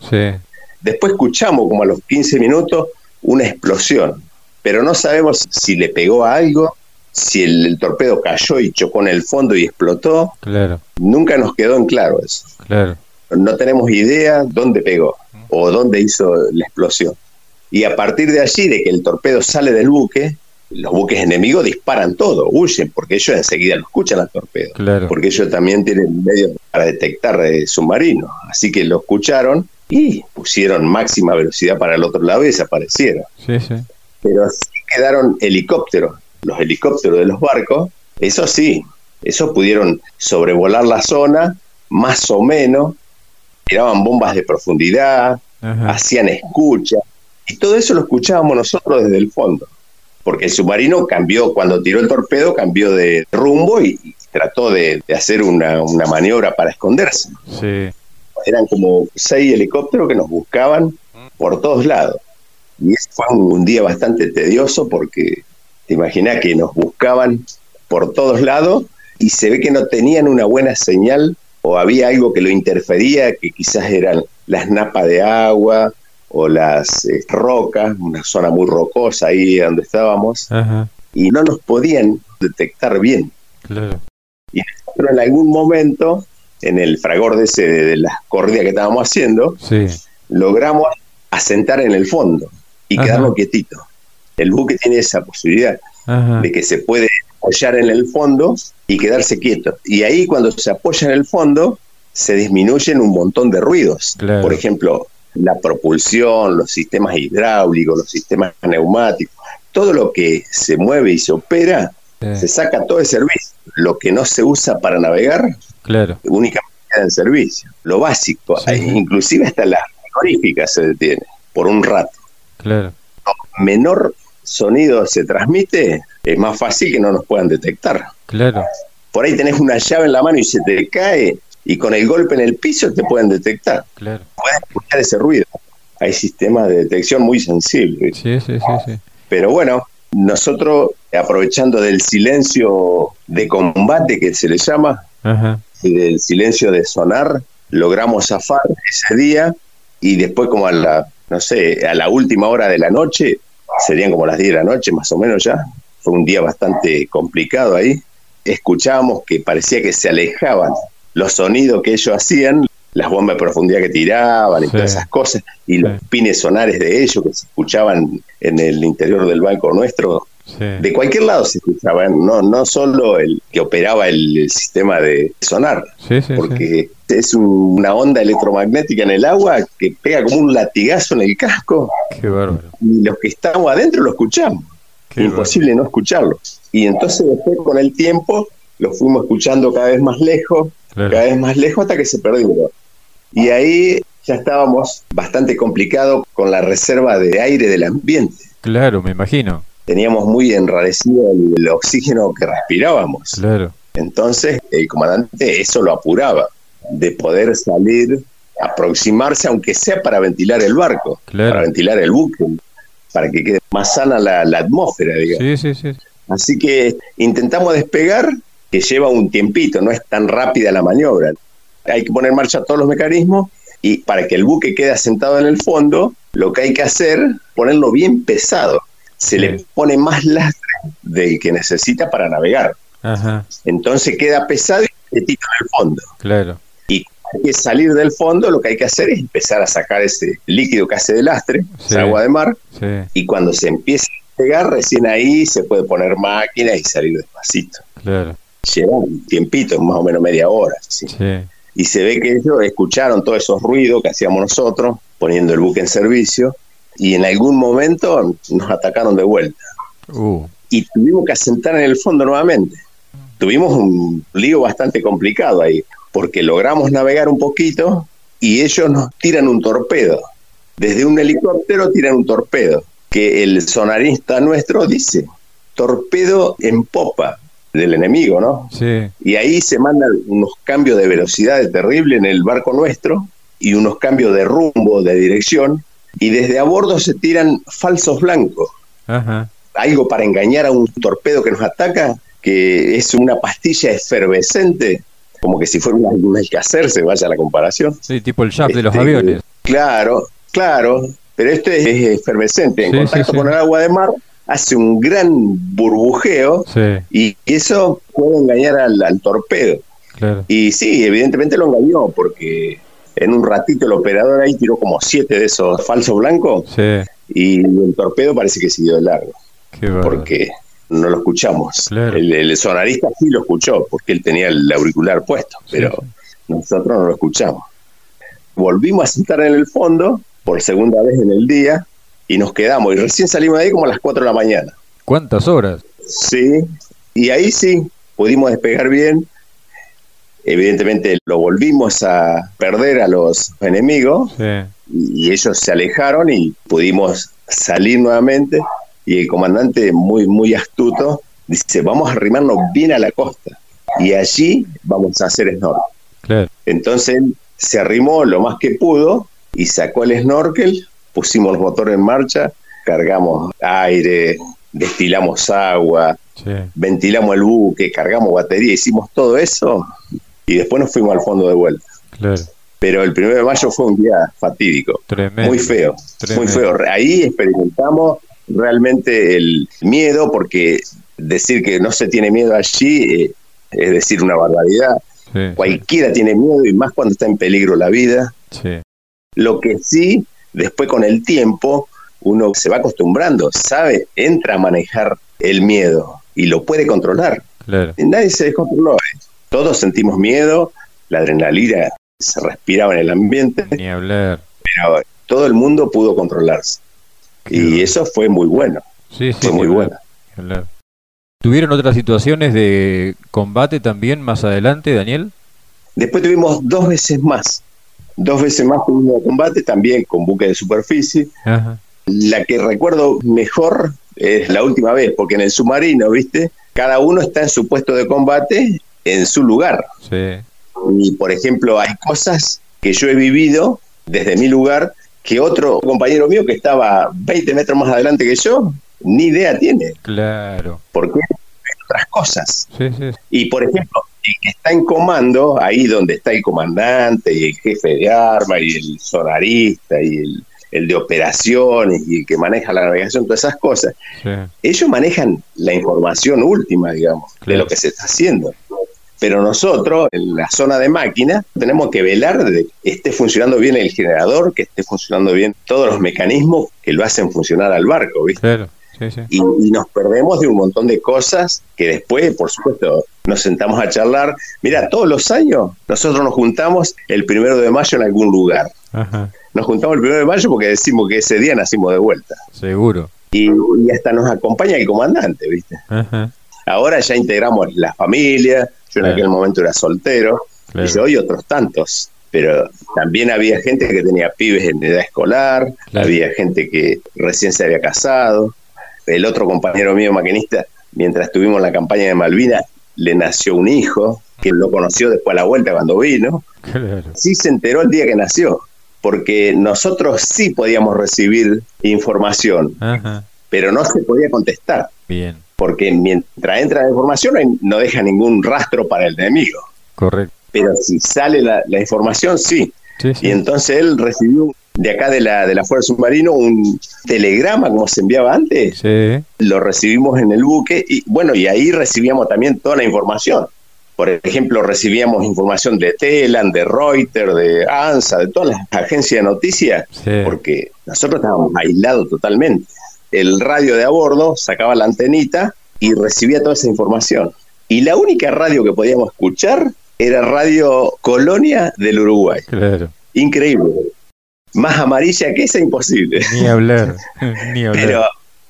Después escuchamos como a los 15 minutos una explosión, pero no sabemos si le pegó a algo, si el, torpedo cayó y chocó en el fondo y explotó. Claro. Nunca nos quedó en claro eso. Claro. No tenemos idea dónde pegó o dónde hizo la explosión. Y a partir de allí, de que el torpedo sale del buque, los buques enemigos disparan todo, huyen, porque ellos enseguida lo escuchan al torpedo. Porque ellos también tienen medios para detectar eh, submarinos. Así que lo escucharon y pusieron máxima velocidad para el otro lado y desaparecieron. Pero así quedaron helicópteros. Los helicópteros de los barcos, eso sí, esos pudieron sobrevolar la zona, más o menos, tiraban bombas de profundidad, hacían escuchas y todo eso lo escuchábamos nosotros desde el fondo, porque el submarino cambió, cuando tiró el torpedo, cambió de rumbo y, trató de, hacer una, maniobra para esconderse. Eran como seis helicópteros que nos buscaban por todos lados. Y ese fue un, día bastante tedioso porque te imaginas que nos buscaban por todos lados y se ve que no tenían una buena señal o había algo que lo interfería, que quizás eran las napas de agua o las eh, rocas, una zona muy rocosa ahí donde estábamos, y no nos podían detectar bien. Y nosotros en algún momento, en el fragor de, ese, de las corridas que estábamos haciendo, logramos asentar en el fondo y quedarnos quietitos. El buque tiene esa posibilidad de que se puede apoyar en el fondo y quedarse quieto. Y ahí cuando se apoya en el fondo, se disminuyen un montón de ruidos. Por ejemplo, la propulsión, los sistemas hidráulicos, los sistemas neumáticos, todo lo que se mueve y se opera Se saca todo el servicio. Lo que no se usa para navegar, claro. únicamente queda en servicio. Lo básico, inclusive hasta las frigoríficas se detiene por un rato. Claro. Menor sonido se transmite, es más fácil que no nos puedan detectar. Claro. Por ahí tenés una llave en la mano y se te cae y con el golpe en el piso te pueden detectar. Claro. Pueden escuchar ese ruido. Hay sistemas de detección muy sensibles. Sí, sí, sí, sí. Pero bueno, nosotros aprovechando del silencio de combate que se le llama, y del silencio de sonar, logramos zafar ese día y después como a la, no sé, a la última hora de la noche, serían como las 10 de la noche más o menos ya, fue un día bastante complicado ahí, escuchábamos que parecía que se alejaban los sonidos que ellos hacían, las bombas de profundidad que tiraban y todas esas cosas, y los pines sonares de ellos que se escuchaban en el interior del banco nuestro, de cualquier lado se escuchaban, no, no solo el que operaba el, sistema de sonar, porque es una onda electromagnética en el agua que pega como un latigazo en el casco. Qué bárbaro. Y los que estamos adentro lo escuchamos. Imposible no escucharlo. Y entonces después con el tiempo lo fuimos escuchando cada vez más lejos, cada vez más lejos hasta que se perdió. Y ahí ya estábamos bastante complicados con la reserva de aire del ambiente. Claro, me imagino. Teníamos muy enrarecido el, oxígeno que respirábamos. Claro. Entonces el comandante eso lo apuraba, de poder salir, aproximarse, aunque sea para ventilar el barco, para ventilar el buque, para que quede más sana la, atmósfera, digamos. Sí, sí, sí. Así que intentamos despegar, que lleva un tiempito, no es tan rápida la maniobra hay que poner en marcha todos los mecanismos y para que el buque quede asentado en el fondo, lo que hay que hacer, ponerlo bien pesado. Se le pone más lastre del que necesita para navegar. Entonces queda pesado y en el fondo. Claro. Y hay que salir del fondo, lo que hay que hacer es empezar a sacar ese líquido que hace de lastre, esa agua de mar, y cuando se empieza a pegar, recién ahí se puede poner máquina y salir despacito. Claro. Lleva un tiempito, más o menos media hora. sí y se ve que ellos escucharon todos esos ruidos que hacíamos nosotros, poniendo el buque en servicio, y en algún momento nos atacaron de vuelta. Uh. Y tuvimos que asentar en el fondo nuevamente. Tuvimos un lío bastante complicado ahí, porque logramos navegar un poquito y ellos nos tiran un torpedo. Desde un helicóptero tiran un torpedo, que el sonarista nuestro dice, torpedo en popa del enemigo, ¿no? Sí. Y ahí se mandan unos cambios de velocidad terrible en el barco nuestro y unos cambios de rumbo, de dirección, y desde a bordo se tiran falsos blancos. Ajá. Algo para engañar a un torpedo que nos ataca, que es una pastilla efervescente, como que si fuera una, una se vaya la comparación. Sí, tipo el shaft de los este, aviones. Claro, claro, pero este es, efervescente. En contacto con el agua de mar hace un gran burbujeo y eso puede engañar al, torpedo. Y sí, evidentemente lo engañó porque en un ratito el operador ahí tiró como siete de esos falsos blancos y el torpedo parece que siguió de largo. porque no lo escuchamos. El, sonarista sí lo escuchó porque él tenía el auricular puesto, pero nosotros no lo escuchamos. Volvimos a sentar en el fondo por segunda vez en el día y nos quedamos. Y recién salimos de ahí como a las 4 de la mañana. ¿Cuántas horas? Sí, y ahí sí, pudimos despegar bien. Evidentemente lo volvimos a perder a los enemigos y ellos se alejaron y pudimos salir nuevamente. Y el comandante, muy, muy astuto, dice, vamos a arrimarnos bien a la costa y allí vamos a hacer snorkel. Entonces se arrimó lo más que pudo y sacó el snorkel pusimos los motores en marcha, cargamos aire, destilamos agua, ventilamos el buque, cargamos batería, hicimos todo eso y después nos fuimos al fondo de vuelta. Pero el primero de mayo fue un día fatídico, muy feo, muy feo. Ahí experimentamos realmente el miedo, porque decir que no se tiene miedo allí eh, es decir una barbaridad. Cualquiera tiene miedo y más cuando está en peligro la vida. Lo que sí después con el tiempo uno se va acostumbrando, sabe, entra a manejar el miedo y lo puede controlar. Nadie se descontroló. Todos sentimos miedo, la adrenalina se respiraba en el ambiente. Ni hablar. Pero todo el mundo pudo controlarse. y eso fue muy bueno. Sí, sí, fue muy bueno. ¿Tuvieron otras situaciones de combate también más adelante, Daniel? Después tuvimos dos veces más. Dos veces más tuvimos combate, también con buque de superficie. La que recuerdo mejor es la última vez, porque en el submarino, ¿viste? Cada uno está en su puesto de combate en su lugar. Sí. Y, por ejemplo, hay cosas que yo he vivido desde mi lugar que otro compañero mío que estaba 20 metros más adelante que yo, ni idea tiene. Claro. Porque otras cosas. Sí, sí. Y, por ejemplo, el que está en comando, ahí donde está el comandante y el jefe de arma y el sonarista y el, el de operaciones y el que maneja la navegación, todas esas cosas, sí. ellos manejan la información última, digamos, de lo que se está haciendo. Pero nosotros, en la zona de máquina, tenemos que velar de que esté funcionando bien el generador, que esté funcionando bien todos los mecanismos que lo hacen funcionar al barco, ¿viste? Claro. Sí, sí. Y, y nos perdemos de un montón de cosas que después, por supuesto, nos sentamos a charlar. Mira, todos los años nosotros nos juntamos el primero de mayo en algún lugar. Ajá. Nos juntamos el primero de mayo porque decimos que ese día nacimos de vuelta. Seguro. Y, y hasta nos acompaña el comandante, ¿viste? Ajá. Ahora ya integramos la familia, yo en aquel momento era soltero, Claro. y yo y otros tantos. Pero también había gente que tenía pibes en edad escolar, Claro. había gente que recién se había casado. El otro compañero mío maquinista, mientras tuvimos la campaña de Malvinas, le nació un hijo, que lo conoció después a la vuelta cuando vino. Sí se enteró el día que nació, porque nosotros sí podíamos recibir información, Ajá. pero no se podía contestar Bien. Porque mientras entra la información no deja ningún rastro para el enemigo. Correcto. Pero si sale la, la información, sí. Sí, sí. Y entonces él recibió de acá de la, de la Fuerza Submarino un telegrama como se enviaba antes. Sí. Lo recibimos en el buque y bueno, y ahí recibíamos también toda la información. Por ejemplo, recibíamos información de Telan, de Reuters, de ANSA, de todas las agencias de noticias, Sí. porque nosotros estábamos aislados totalmente. El radio de a bordo sacaba la antenita y recibía toda esa información. Y la única radio que podíamos escuchar era Radio Colonia del Uruguay. Claro. Increíble. Más amarilla que esa, imposible. Ni hablar. [laughs] Ni hablar. Pero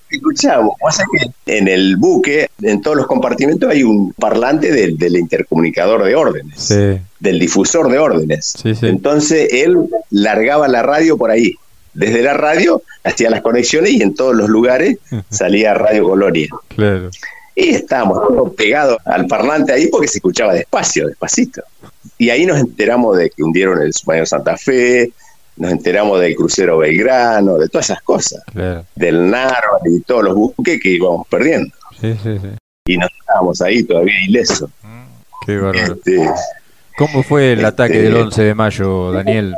escuchamos, pasa que en el buque, en todos los compartimentos, hay un parlante del, del intercomunicador de órdenes, Sí. del difusor de órdenes. Sí, sí. Entonces él largaba la radio por ahí. Desde la radio hacía las conexiones y en todos los lugares salía Radio Colonia. Claro. Y estábamos todos pegados al parlante ahí porque se escuchaba despacio, despacito. Y ahí nos enteramos de que hundieron el submarino Santa Fe, nos enteramos del crucero Belgrano, de todas esas cosas, Claro. del Narva y todos los buques que íbamos perdiendo. Sí, sí, sí. Y nos estábamos ahí todavía ilesos. Qué bárbaro. Este, ¿Cómo fue el Este- ataque del 11 de mayo, Daniel?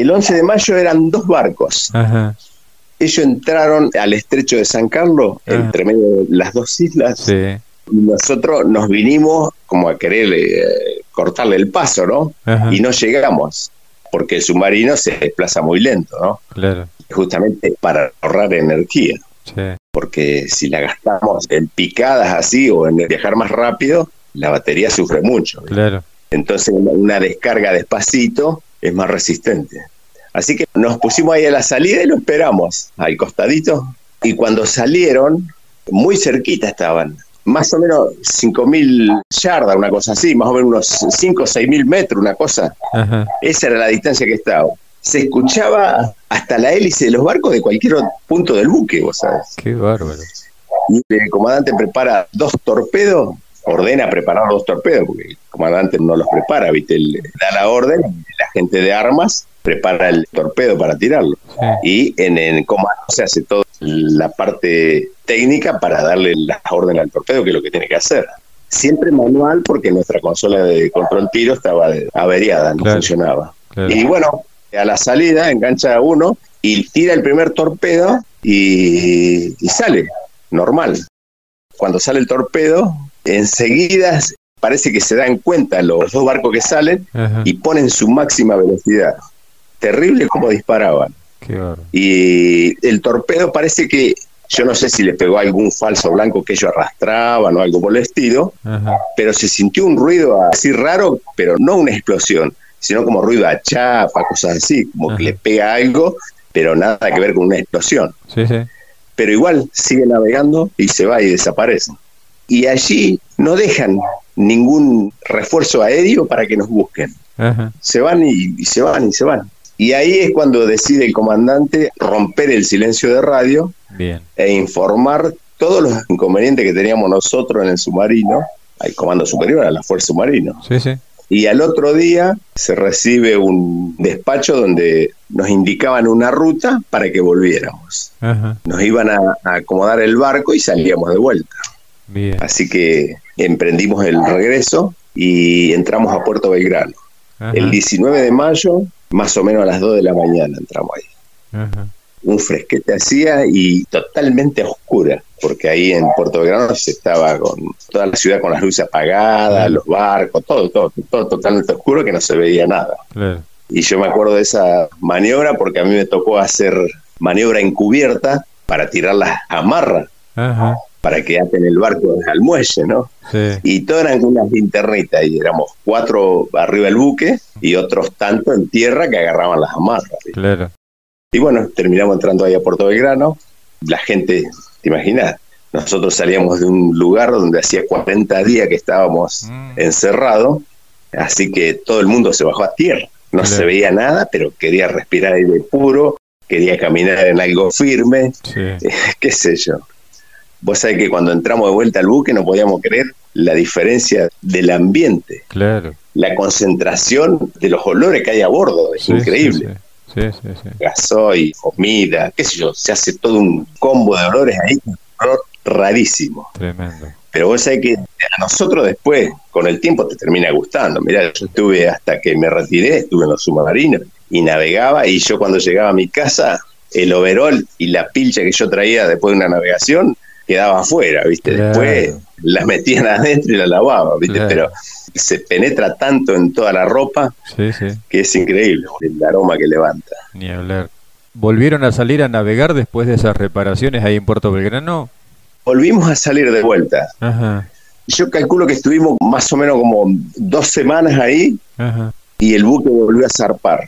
El 11 de mayo eran dos barcos. Ajá. Ellos entraron al estrecho de San Carlos, Ah. entre medio de las dos islas, Sí. y nosotros nos vinimos como a querer eh, cortarle el paso, ¿no? Ajá. Y no llegamos, porque el submarino se desplaza muy lento, ¿no? Claro. Justamente para ahorrar energía, Sí. porque si la gastamos en picadas así o en viajar más rápido, la batería sufre mucho. Claro. Entonces una descarga despacito es más resistente. Así que nos pusimos ahí a la salida y lo esperamos, al costadito. Y cuando salieron, muy cerquita estaban, más o menos 5.000 yardas, una cosa así, más o menos unos 5 o 6.000 metros, una cosa. Ajá. Esa era la distancia que estaba. Se escuchaba hasta la hélice de los barcos de cualquier punto del buque, vos sabés. Qué bárbaro. Y el comandante prepara dos torpedos, ordena preparar dos torpedos, porque el comandante no los prepara, ¿viste? Él da la orden, la gente de armas prepara el torpedo para tirarlo. Sí. Y en el comando se hace toda la parte técnica para darle las órdenes al torpedo, que es lo que tiene que hacer. Siempre manual, porque nuestra consola de control tiro estaba averiada, no Claro. funcionaba. Claro. Y bueno, a la salida engancha uno y tira el primer torpedo y, y sale, normal. Cuando sale el torpedo, enseguida parece que se dan cuenta los dos barcos que salen Ajá. y ponen su máxima velocidad. Terrible como disparaban. Qué. Y el torpedo parece que, yo no sé si le pegó algún falso blanco que ellos arrastraban o algo por el estilo, Ajá. pero se sintió un ruido así raro, pero no una explosión, sino como ruido a chapa, cosas así, como Ajá. que le pega algo, pero nada que ver con una explosión. Sí, sí. Pero igual sigue navegando y se va y desaparece. Y allí no dejan ningún refuerzo aéreo para que nos busquen. Se van y, se van y se van. Y ahí es cuando decide el comandante romper el silencio de radio e informar todos los inconvenientes que teníamos nosotros en el submarino, al comando superior, a la fuerza submarino. Sí, sí. Y al otro día se recibe un despacho donde nos indicaban una ruta para que volviéramos. Nos iban a, acomodar el barco y salíamos de vuelta. Así que emprendimos el regreso y entramos a Puerto Belgrano. El 19 de mayo, más o menos a las 2 de la mañana entramos ahí. Un fresquete hacía y totalmente oscura, porque ahí en Puerto Belgrano se estaba con toda la ciudad con las luces apagadas, los barcos, todo, todo, todo totalmente oscuro que no se veía nada. Y yo me acuerdo de esa maniobra porque a mí me tocó hacer maniobra encubierta para tirar las amarras. Para que aten el barco al muelle, ¿no? Y todo eran unas linternitas y éramos cuatro arriba del buque y otros tanto en tierra que agarraban las amarras. Claro. Y bueno, terminamos entrando ahí a Puerto Belgrano. La gente, te imaginas, nosotros salíamos de un lugar donde hacía 40 días que estábamos mm. encerrados, así que todo el mundo se bajó a tierra. No se veía nada, pero quería respirar aire puro, quería caminar en algo firme, [laughs] qué sé yo. Vos sabés que cuando entramos de vuelta al buque no podíamos creer la diferencia del ambiente. Claro. La concentración de los olores que hay a bordo, es increíble. Sí, sí, sí. Gasoil, comida, qué sé yo, se hace todo un combo de olores ahí, un olor rarísimo. Tremendo. Pero vos sabés que a nosotros después, con el tiempo, te termina gustando. Mirá, yo estuve hasta que me retiré, estuve en los submarinos y navegaba y yo cuando llegaba a mi casa, el overol y la pilcha que yo traía después de una navegación quedaba afuera, ¿viste? Después las metían [laughs] adentro y la lavaba, ¿viste? Pero se penetra tanto en toda la ropa que es increíble el aroma que levanta. Ni hablar. ¿Volvieron a salir a navegar después de esas reparaciones ahí en Puerto Belgrano? Volvimos a salir de vuelta. Yo calculo que estuvimos más o menos como dos semanas ahí y el buque volvió a zarpar.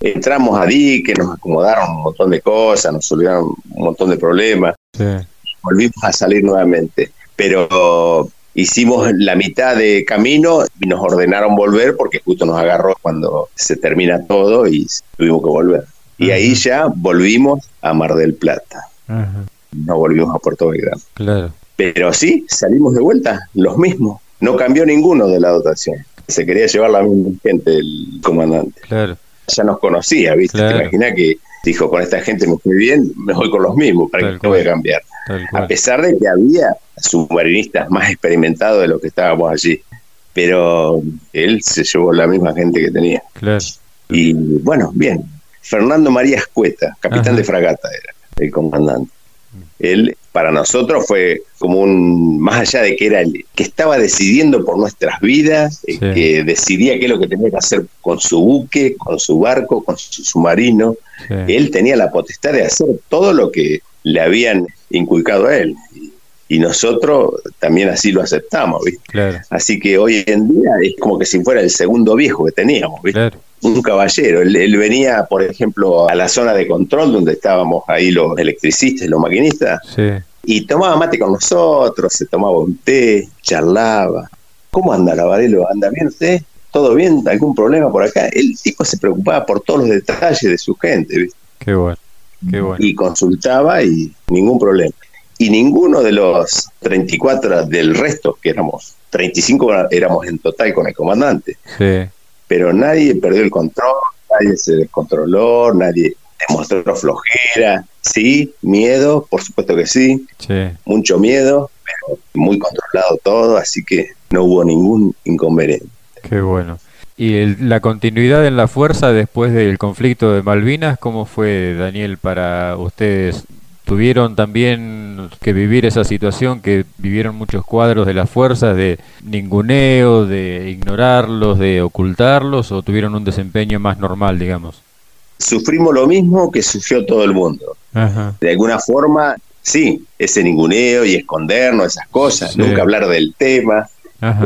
Entramos a dique, nos acomodaron un montón de cosas, nos olvidaron un montón de problemas. Sí volvimos a salir nuevamente. Pero hicimos la mitad de camino y nos ordenaron volver porque justo nos agarró cuando se termina todo y tuvimos que volver. Y ahí ya volvimos a Mar del Plata. No volvimos a Puerto Belgrano. Claro. Pero sí, salimos de vuelta, los mismos. No cambió ninguno de la dotación. Se quería llevar la misma gente el comandante. Claro. Ya nos conocía, ¿viste? Te imaginas que dijo, con esta gente me fui bien, me voy con los mismos, para que no voy a cambiar. A pesar de que había submarinistas más experimentados de los que estábamos allí. Pero él se llevó la misma gente que tenía. Claro. Y bueno, bien. Fernando María Escueta, capitán de fragata era el comandante. Él para nosotros fue como un, más allá de que era el que estaba decidiendo por nuestras vidas, que decidía qué es lo que tenía que hacer con su buque, con su barco, con su submarino. Él tenía la potestad de hacer todo lo que le habían inculcado a él. Y nosotros también así lo aceptamos, Así que hoy en día es como que si fuera el segundo viejo que teníamos, Un caballero. Él, venía, por ejemplo, a la zona de control donde estábamos ahí los electricistas, los maquinistas, y tomaba mate con nosotros, se tomaba un té, charlaba. ¿Cómo anda, Gabarelo? ¿Anda bien usted? ¿Todo bien? ¿Algún problema por acá? El tipo se preocupaba por todos los detalles de su gente, ¿viste? Qué bueno. Y consultaba y ningún problema. Y ninguno de los 34 del resto, que éramos 35 éramos en total con el comandante. Pero nadie perdió el control, nadie se descontroló, nadie demostró flojera. Sí, miedo, por supuesto que sí. Mucho miedo, pero muy controlado todo, así que no hubo ningún inconveniente. Qué bueno. ¿Y la continuidad en la fuerza después del conflicto de Malvinas, cómo fue, Daniel, para ustedes? ¿Tuvieron también que vivir esa situación que vivieron muchos cuadros de las fuerzas, de ninguneo, de ignorarlos, de ocultarlos, o tuvieron un desempeño más normal, digamos? Sufrimos lo mismo que sufrió todo el mundo. De alguna forma, sí, ese ninguneo y escondernos, esas cosas, nunca hablar del tema,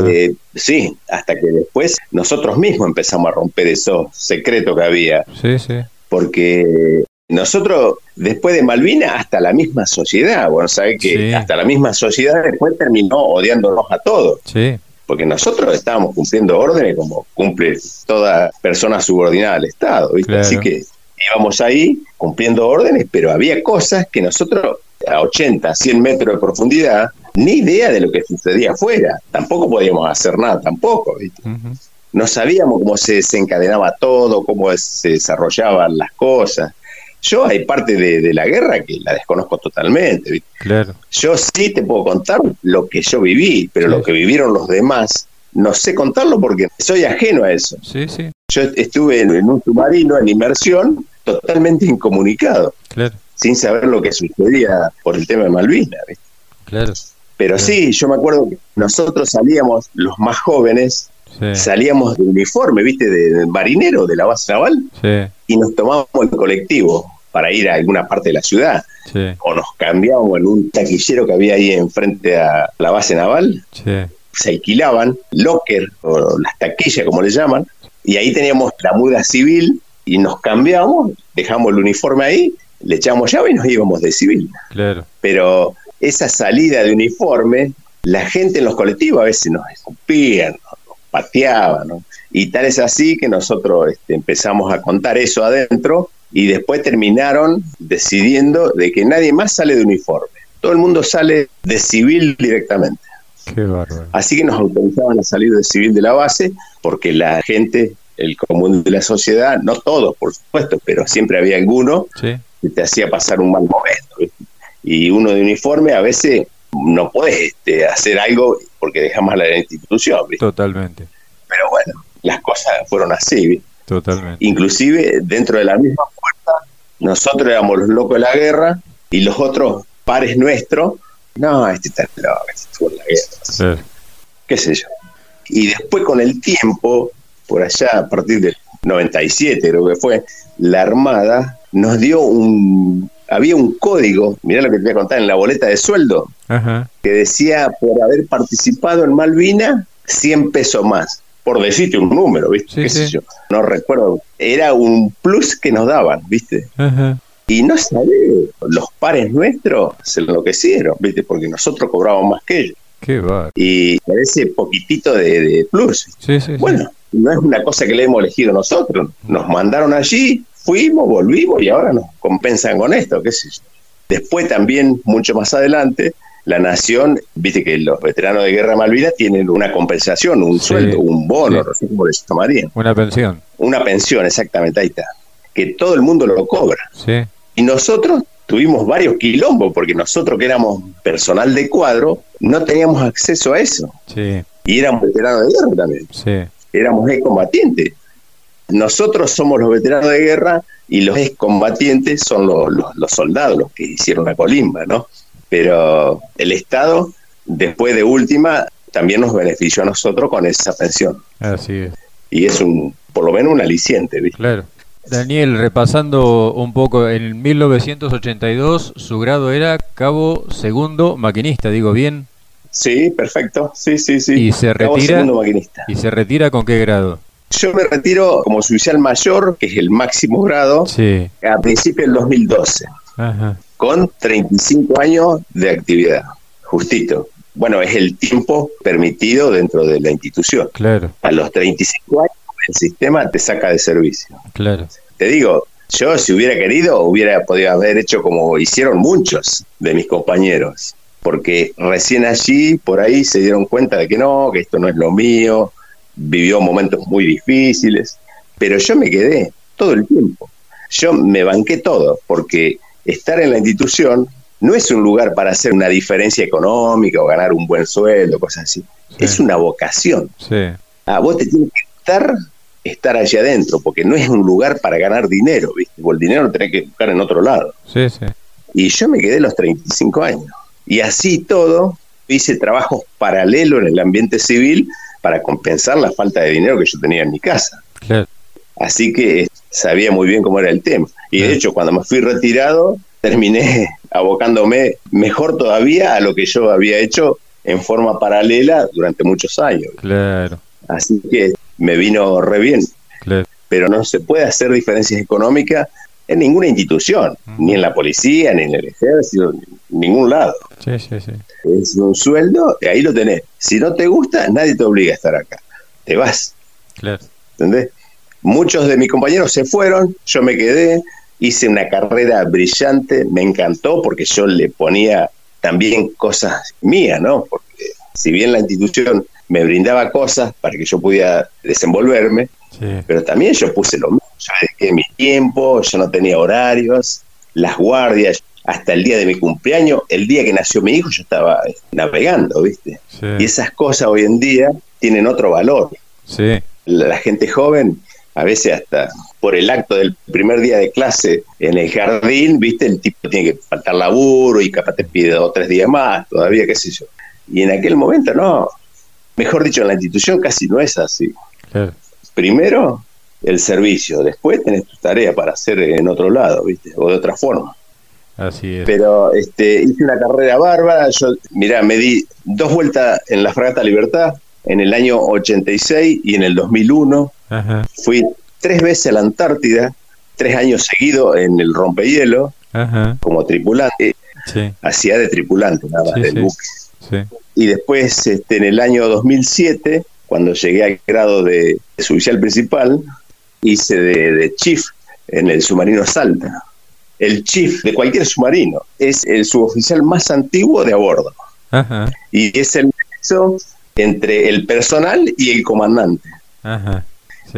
eh, sí, hasta que después nosotros mismos empezamos a romper esos secretos que había. Sí, sí. Porque Nosotros, después de Malvinas, hasta la misma sociedad, bueno, sabés que hasta la misma sociedad después terminó odiándonos a todos. Sí. Porque nosotros estábamos cumpliendo órdenes como cumple toda persona subordinada al Estado, ¿viste? Así que íbamos ahí cumpliendo órdenes, pero había cosas que nosotros a 80, 100 metros de profundidad, ni idea de lo que sucedía afuera. Tampoco podíamos hacer nada, tampoco. ¿viste? No sabíamos cómo se desencadenaba todo, cómo se desarrollaban las cosas. Yo hay parte de, la guerra que la desconozco totalmente. ¿viste? Claro. Yo sí te puedo contar lo que yo viví, pero lo que vivieron los demás, no sé contarlo porque soy ajeno a eso. Sí, sí. Yo estuve en, en un submarino en inmersión totalmente incomunicado. Claro sin saber lo que sucedía por el tema de Malvinas. Claro. Pero sí, yo me acuerdo que nosotros salíamos, los más jóvenes, salíamos de uniforme, ¿viste? De, marinero de la base naval y nos tomábamos el colectivo para ir a alguna parte de la ciudad. O nos cambiábamos en un taquillero que había ahí enfrente a la base naval. Se alquilaban locker o las taquillas, como le llaman, y ahí teníamos la muda civil y nos cambiábamos, dejamos el uniforme ahí le echamos llave y nos íbamos de civil. Claro. Pero esa salida de uniforme, la gente en los colectivos a veces nos escupían, nos pateaban, ¿no? Y tal es así que nosotros este, empezamos a contar eso adentro y después terminaron decidiendo de que nadie más sale de uniforme. Todo el mundo sale de civil directamente. Qué bárbaro. Así que nos autorizaban a salir de civil de la base porque la gente, el común de la sociedad, no todos por supuesto, pero siempre había alguno sí que te hacía pasar un mal momento. Y uno de uniforme a veces no puede este, hacer algo porque deja mal a la institución. Totalmente. Pero bueno, las cosas fueron así. Totalmente. Inclusive dentro de la misma fuerza, nosotros éramos los locos de la guerra y los otros pares nuestros, no, este está loco, este estuvo en la guerra. Qué sé yo. Y después con el tiempo, por allá a partir del 97 creo que fue, la Armada nos dio un, había un código, mirá lo que te voy a contar, en la boleta de sueldo, que decía por haber participado en Malvina, 100 pesos más. Por decirte un número, ¿viste? yo? No recuerdo. Era un plus que nos daban, ¿viste? Y no sabés, los pares nuestros se enloquecieron, ¿viste? Porque nosotros cobrábamos más que ellos. Qué va. Y parece poquitito de, de plus. bueno, no es una cosa que le hemos elegido nosotros. Nos mandaron allí, fuimos, volvimos y ahora nos compensan con esto, qué sé yo. Después también, mucho más adelante, la nación, viste que los veteranos de guerra Malvinas tienen una compensación, un sueldo, un bono, no sé cómo les llamarían. Una pensión. Una pensión, exactamente, ahí está. Que todo el mundo lo cobra. Sí. Y nosotros tuvimos varios quilombos, porque nosotros que éramos personal de cuadro, no teníamos acceso a eso. Sí. Y éramos veteranos de guerra también. Sí. Éramos excombatientes. Nosotros somos los veteranos de guerra y los excombatientes son los, los, soldados, los que hicieron la colimba, ¿no? Pero el Estado, después de última, también nos benefició a nosotros con esa pensión. Así es. Y es un, por lo menos un aliciente, ¿viste? Claro. Daniel, repasando un poco, en 1982 su grado era cabo segundo maquinista, digo bien. Sí, perfecto. Sí, sí, sí. Y se retira. ¿Y se retira con qué grado? Yo me retiro como oficial mayor, que es el máximo grado, a principios del 2012, con 35 años de actividad, justito. Bueno, es el tiempo permitido dentro de la institución. Claro. A los 35 años el sistema te saca de servicio. Claro. Te digo, yo si hubiera querido hubiera podido haber hecho como hicieron muchos de mis compañeros, porque recién allí, por ahí, se dieron cuenta de que no, que esto no es lo mío, vivió momentos muy difíciles, pero yo me quedé todo el tiempo. Yo me banqué todo, porque estar en la institución no es un lugar para hacer una diferencia económica o ganar un buen sueldo, cosas así. Es una vocación. Sí. Ah, vos te tienes que estar, estar allá adentro, porque no es un lugar para ganar dinero, ¿viste? O el dinero lo tenés que buscar en otro lado. Sí, sí. Y yo me quedé los 35 años. Y así todo, hice trabajos paralelos en el ambiente civil para compensar la falta de dinero que yo tenía en mi casa. Así que sabía muy bien cómo era el tema. Y de hecho, cuando me fui retirado, terminé [laughs] abocándome mejor todavía a lo que yo había hecho en forma paralela durante muchos años. Claro. Así que me vino re bien. Pero no se puede hacer diferencias económicas en ninguna institución, ni en la policía, ni en el ejército, en ningún lado. Sí, sí, sí. Es un sueldo, y ahí lo tenés. Si no te gusta, nadie te obliga a estar acá. Te vas. Claro. ¿Entendés? Muchos de mis compañeros se fueron, yo me quedé, hice una carrera brillante, me encantó porque yo le ponía también cosas mías, ¿no? Porque si bien la institución me brindaba cosas para que yo pudiera desenvolverme, pero también yo puse lo mismo, yo dediqué mi tiempo, yo no tenía horarios, las guardias, hasta el día de mi cumpleaños, el día que nació mi hijo, yo estaba navegando, ¿viste? Y esas cosas hoy en día tienen otro valor. Sí. La, gente joven, a veces hasta por el acto del primer día de clase en el jardín, ¿viste? El tipo tiene que faltar laburo y capaz te pide dos o tres días más, todavía, qué sé yo. Y en aquel momento, no. Mejor dicho, en la institución casi no es así. Primero, el servicio, después tenés tu tarea para hacer en otro lado, ¿viste? O de otra forma. Así es. Pero este, hice una carrera bárbara. Yo, mirá, me di dos vueltas en la Fragata Libertad en el año 86 y en el 2001. Fui tres veces a la Antártida, tres años seguidos en el rompehielo, como tripulante. Hacía de tripulante, nada más del buque. Y después, este, en el año 2007, cuando llegué al grado de, suboficial principal, hice de, de chief en el submarino Salta el chief de cualquier submarino. Es el suboficial más antiguo de a bordo. Y es el nexo entre el personal y el comandante.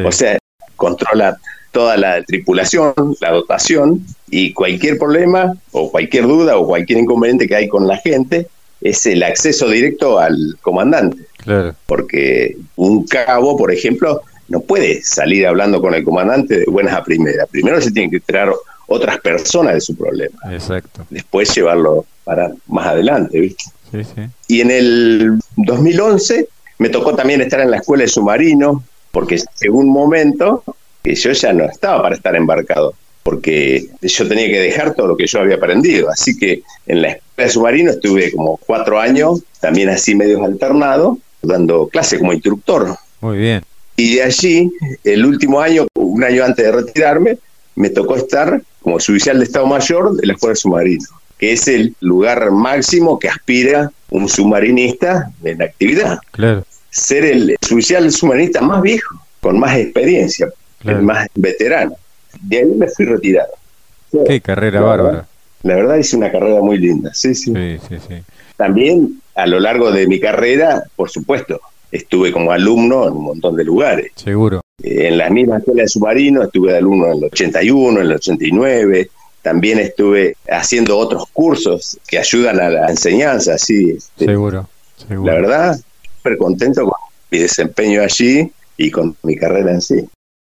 O sea, controla toda la tripulación, la dotación, y cualquier problema o cualquier duda o cualquier inconveniente que hay con la gente es el acceso directo al comandante. Porque un cabo, por ejemplo, no puede salir hablando con el comandante de buenas a primeras. Primero se tiene que traer otras personas de su problema. Exacto. Después llevarlo para más adelante, ¿viste? Sí, sí. Y en el 2011 me tocó también estar en la escuela de submarino, porque llegó un momento que yo ya no estaba para estar embarcado, porque yo tenía que dejar todo lo que yo había aprendido. Así que en la escuela de submarino estuve como cuatro años, también así medios alternados, dando clase como instructor. Muy bien. Y de allí, el último año, un año antes de retirarme, me tocó estar como oficial de Estado Mayor de la Escuela Submarino, que es el lugar máximo que aspira un submarinista en actividad. Claro. Ser el oficial submarinista más viejo, con más experiencia, el más veterano. De ahí me fui retirado. Qué carrera bárbara. La verdad hice una carrera muy linda, sí. Sí, sí, sí. También a lo largo de mi carrera, por supuesto, estuve como alumno en un montón de lugares. Seguro. Eh, en la misma escuela de submarino estuve de alumno en el 81, en el 89. También estuve haciendo otros cursos que ayudan a la enseñanza, sí. Este, seguro, seguro. La verdad, súper contento con mi desempeño allí y con mi carrera en sí.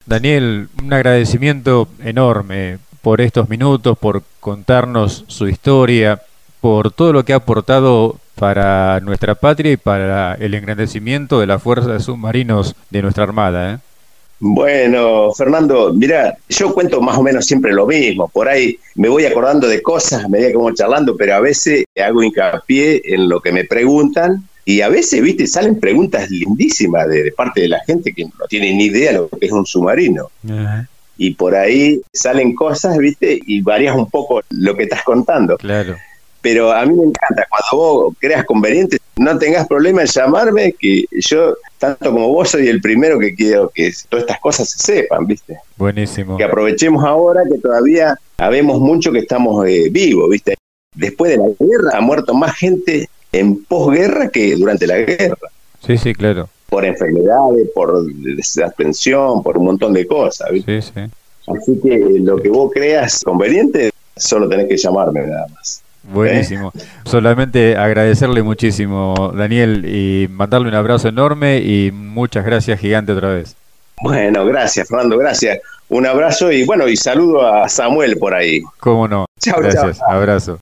Daniel, un agradecimiento enorme por estos minutos, por contarnos su historia, por todo lo que ha aportado para nuestra patria y para el engrandecimiento de la fuerza de submarinos de nuestra Armada. ¿eh? Bueno, Fernando, mira, yo cuento más o menos siempre lo mismo. Por ahí me voy acordando de cosas a medida que vamos charlando, pero a veces hago hincapié en lo que me preguntan y a veces, viste, salen preguntas lindísimas de, parte de la gente que no tiene ni idea de lo que es un submarino. Y por ahí salen cosas, viste, y varías un poco lo que estás contando. Claro pero a mí me encanta cuando vos creas conveniente, no tengas problema en llamarme, que yo, tanto como vos, soy el primero que quiero que todas estas cosas se sepan, ¿viste? Buenísimo. Que aprovechemos ahora que todavía habemos mucho que estamos eh, vivos, ¿viste? Después de la guerra ha muerto más gente en posguerra que durante la guerra. Sí, sí, claro. Por enfermedades, por desaprensión, por un montón de cosas, ¿viste? Sí, sí. Así que lo que vos creas conveniente, solo tenés que llamarme nada más. Buenísimo. Solamente agradecerle muchísimo, Daniel, y mandarle un abrazo enorme y muchas gracias, gigante, otra vez. Bueno, gracias, Fernando, gracias. Un abrazo y bueno, y saludo a Samuel por ahí. Cómo no. Chao, gracias, abrazo.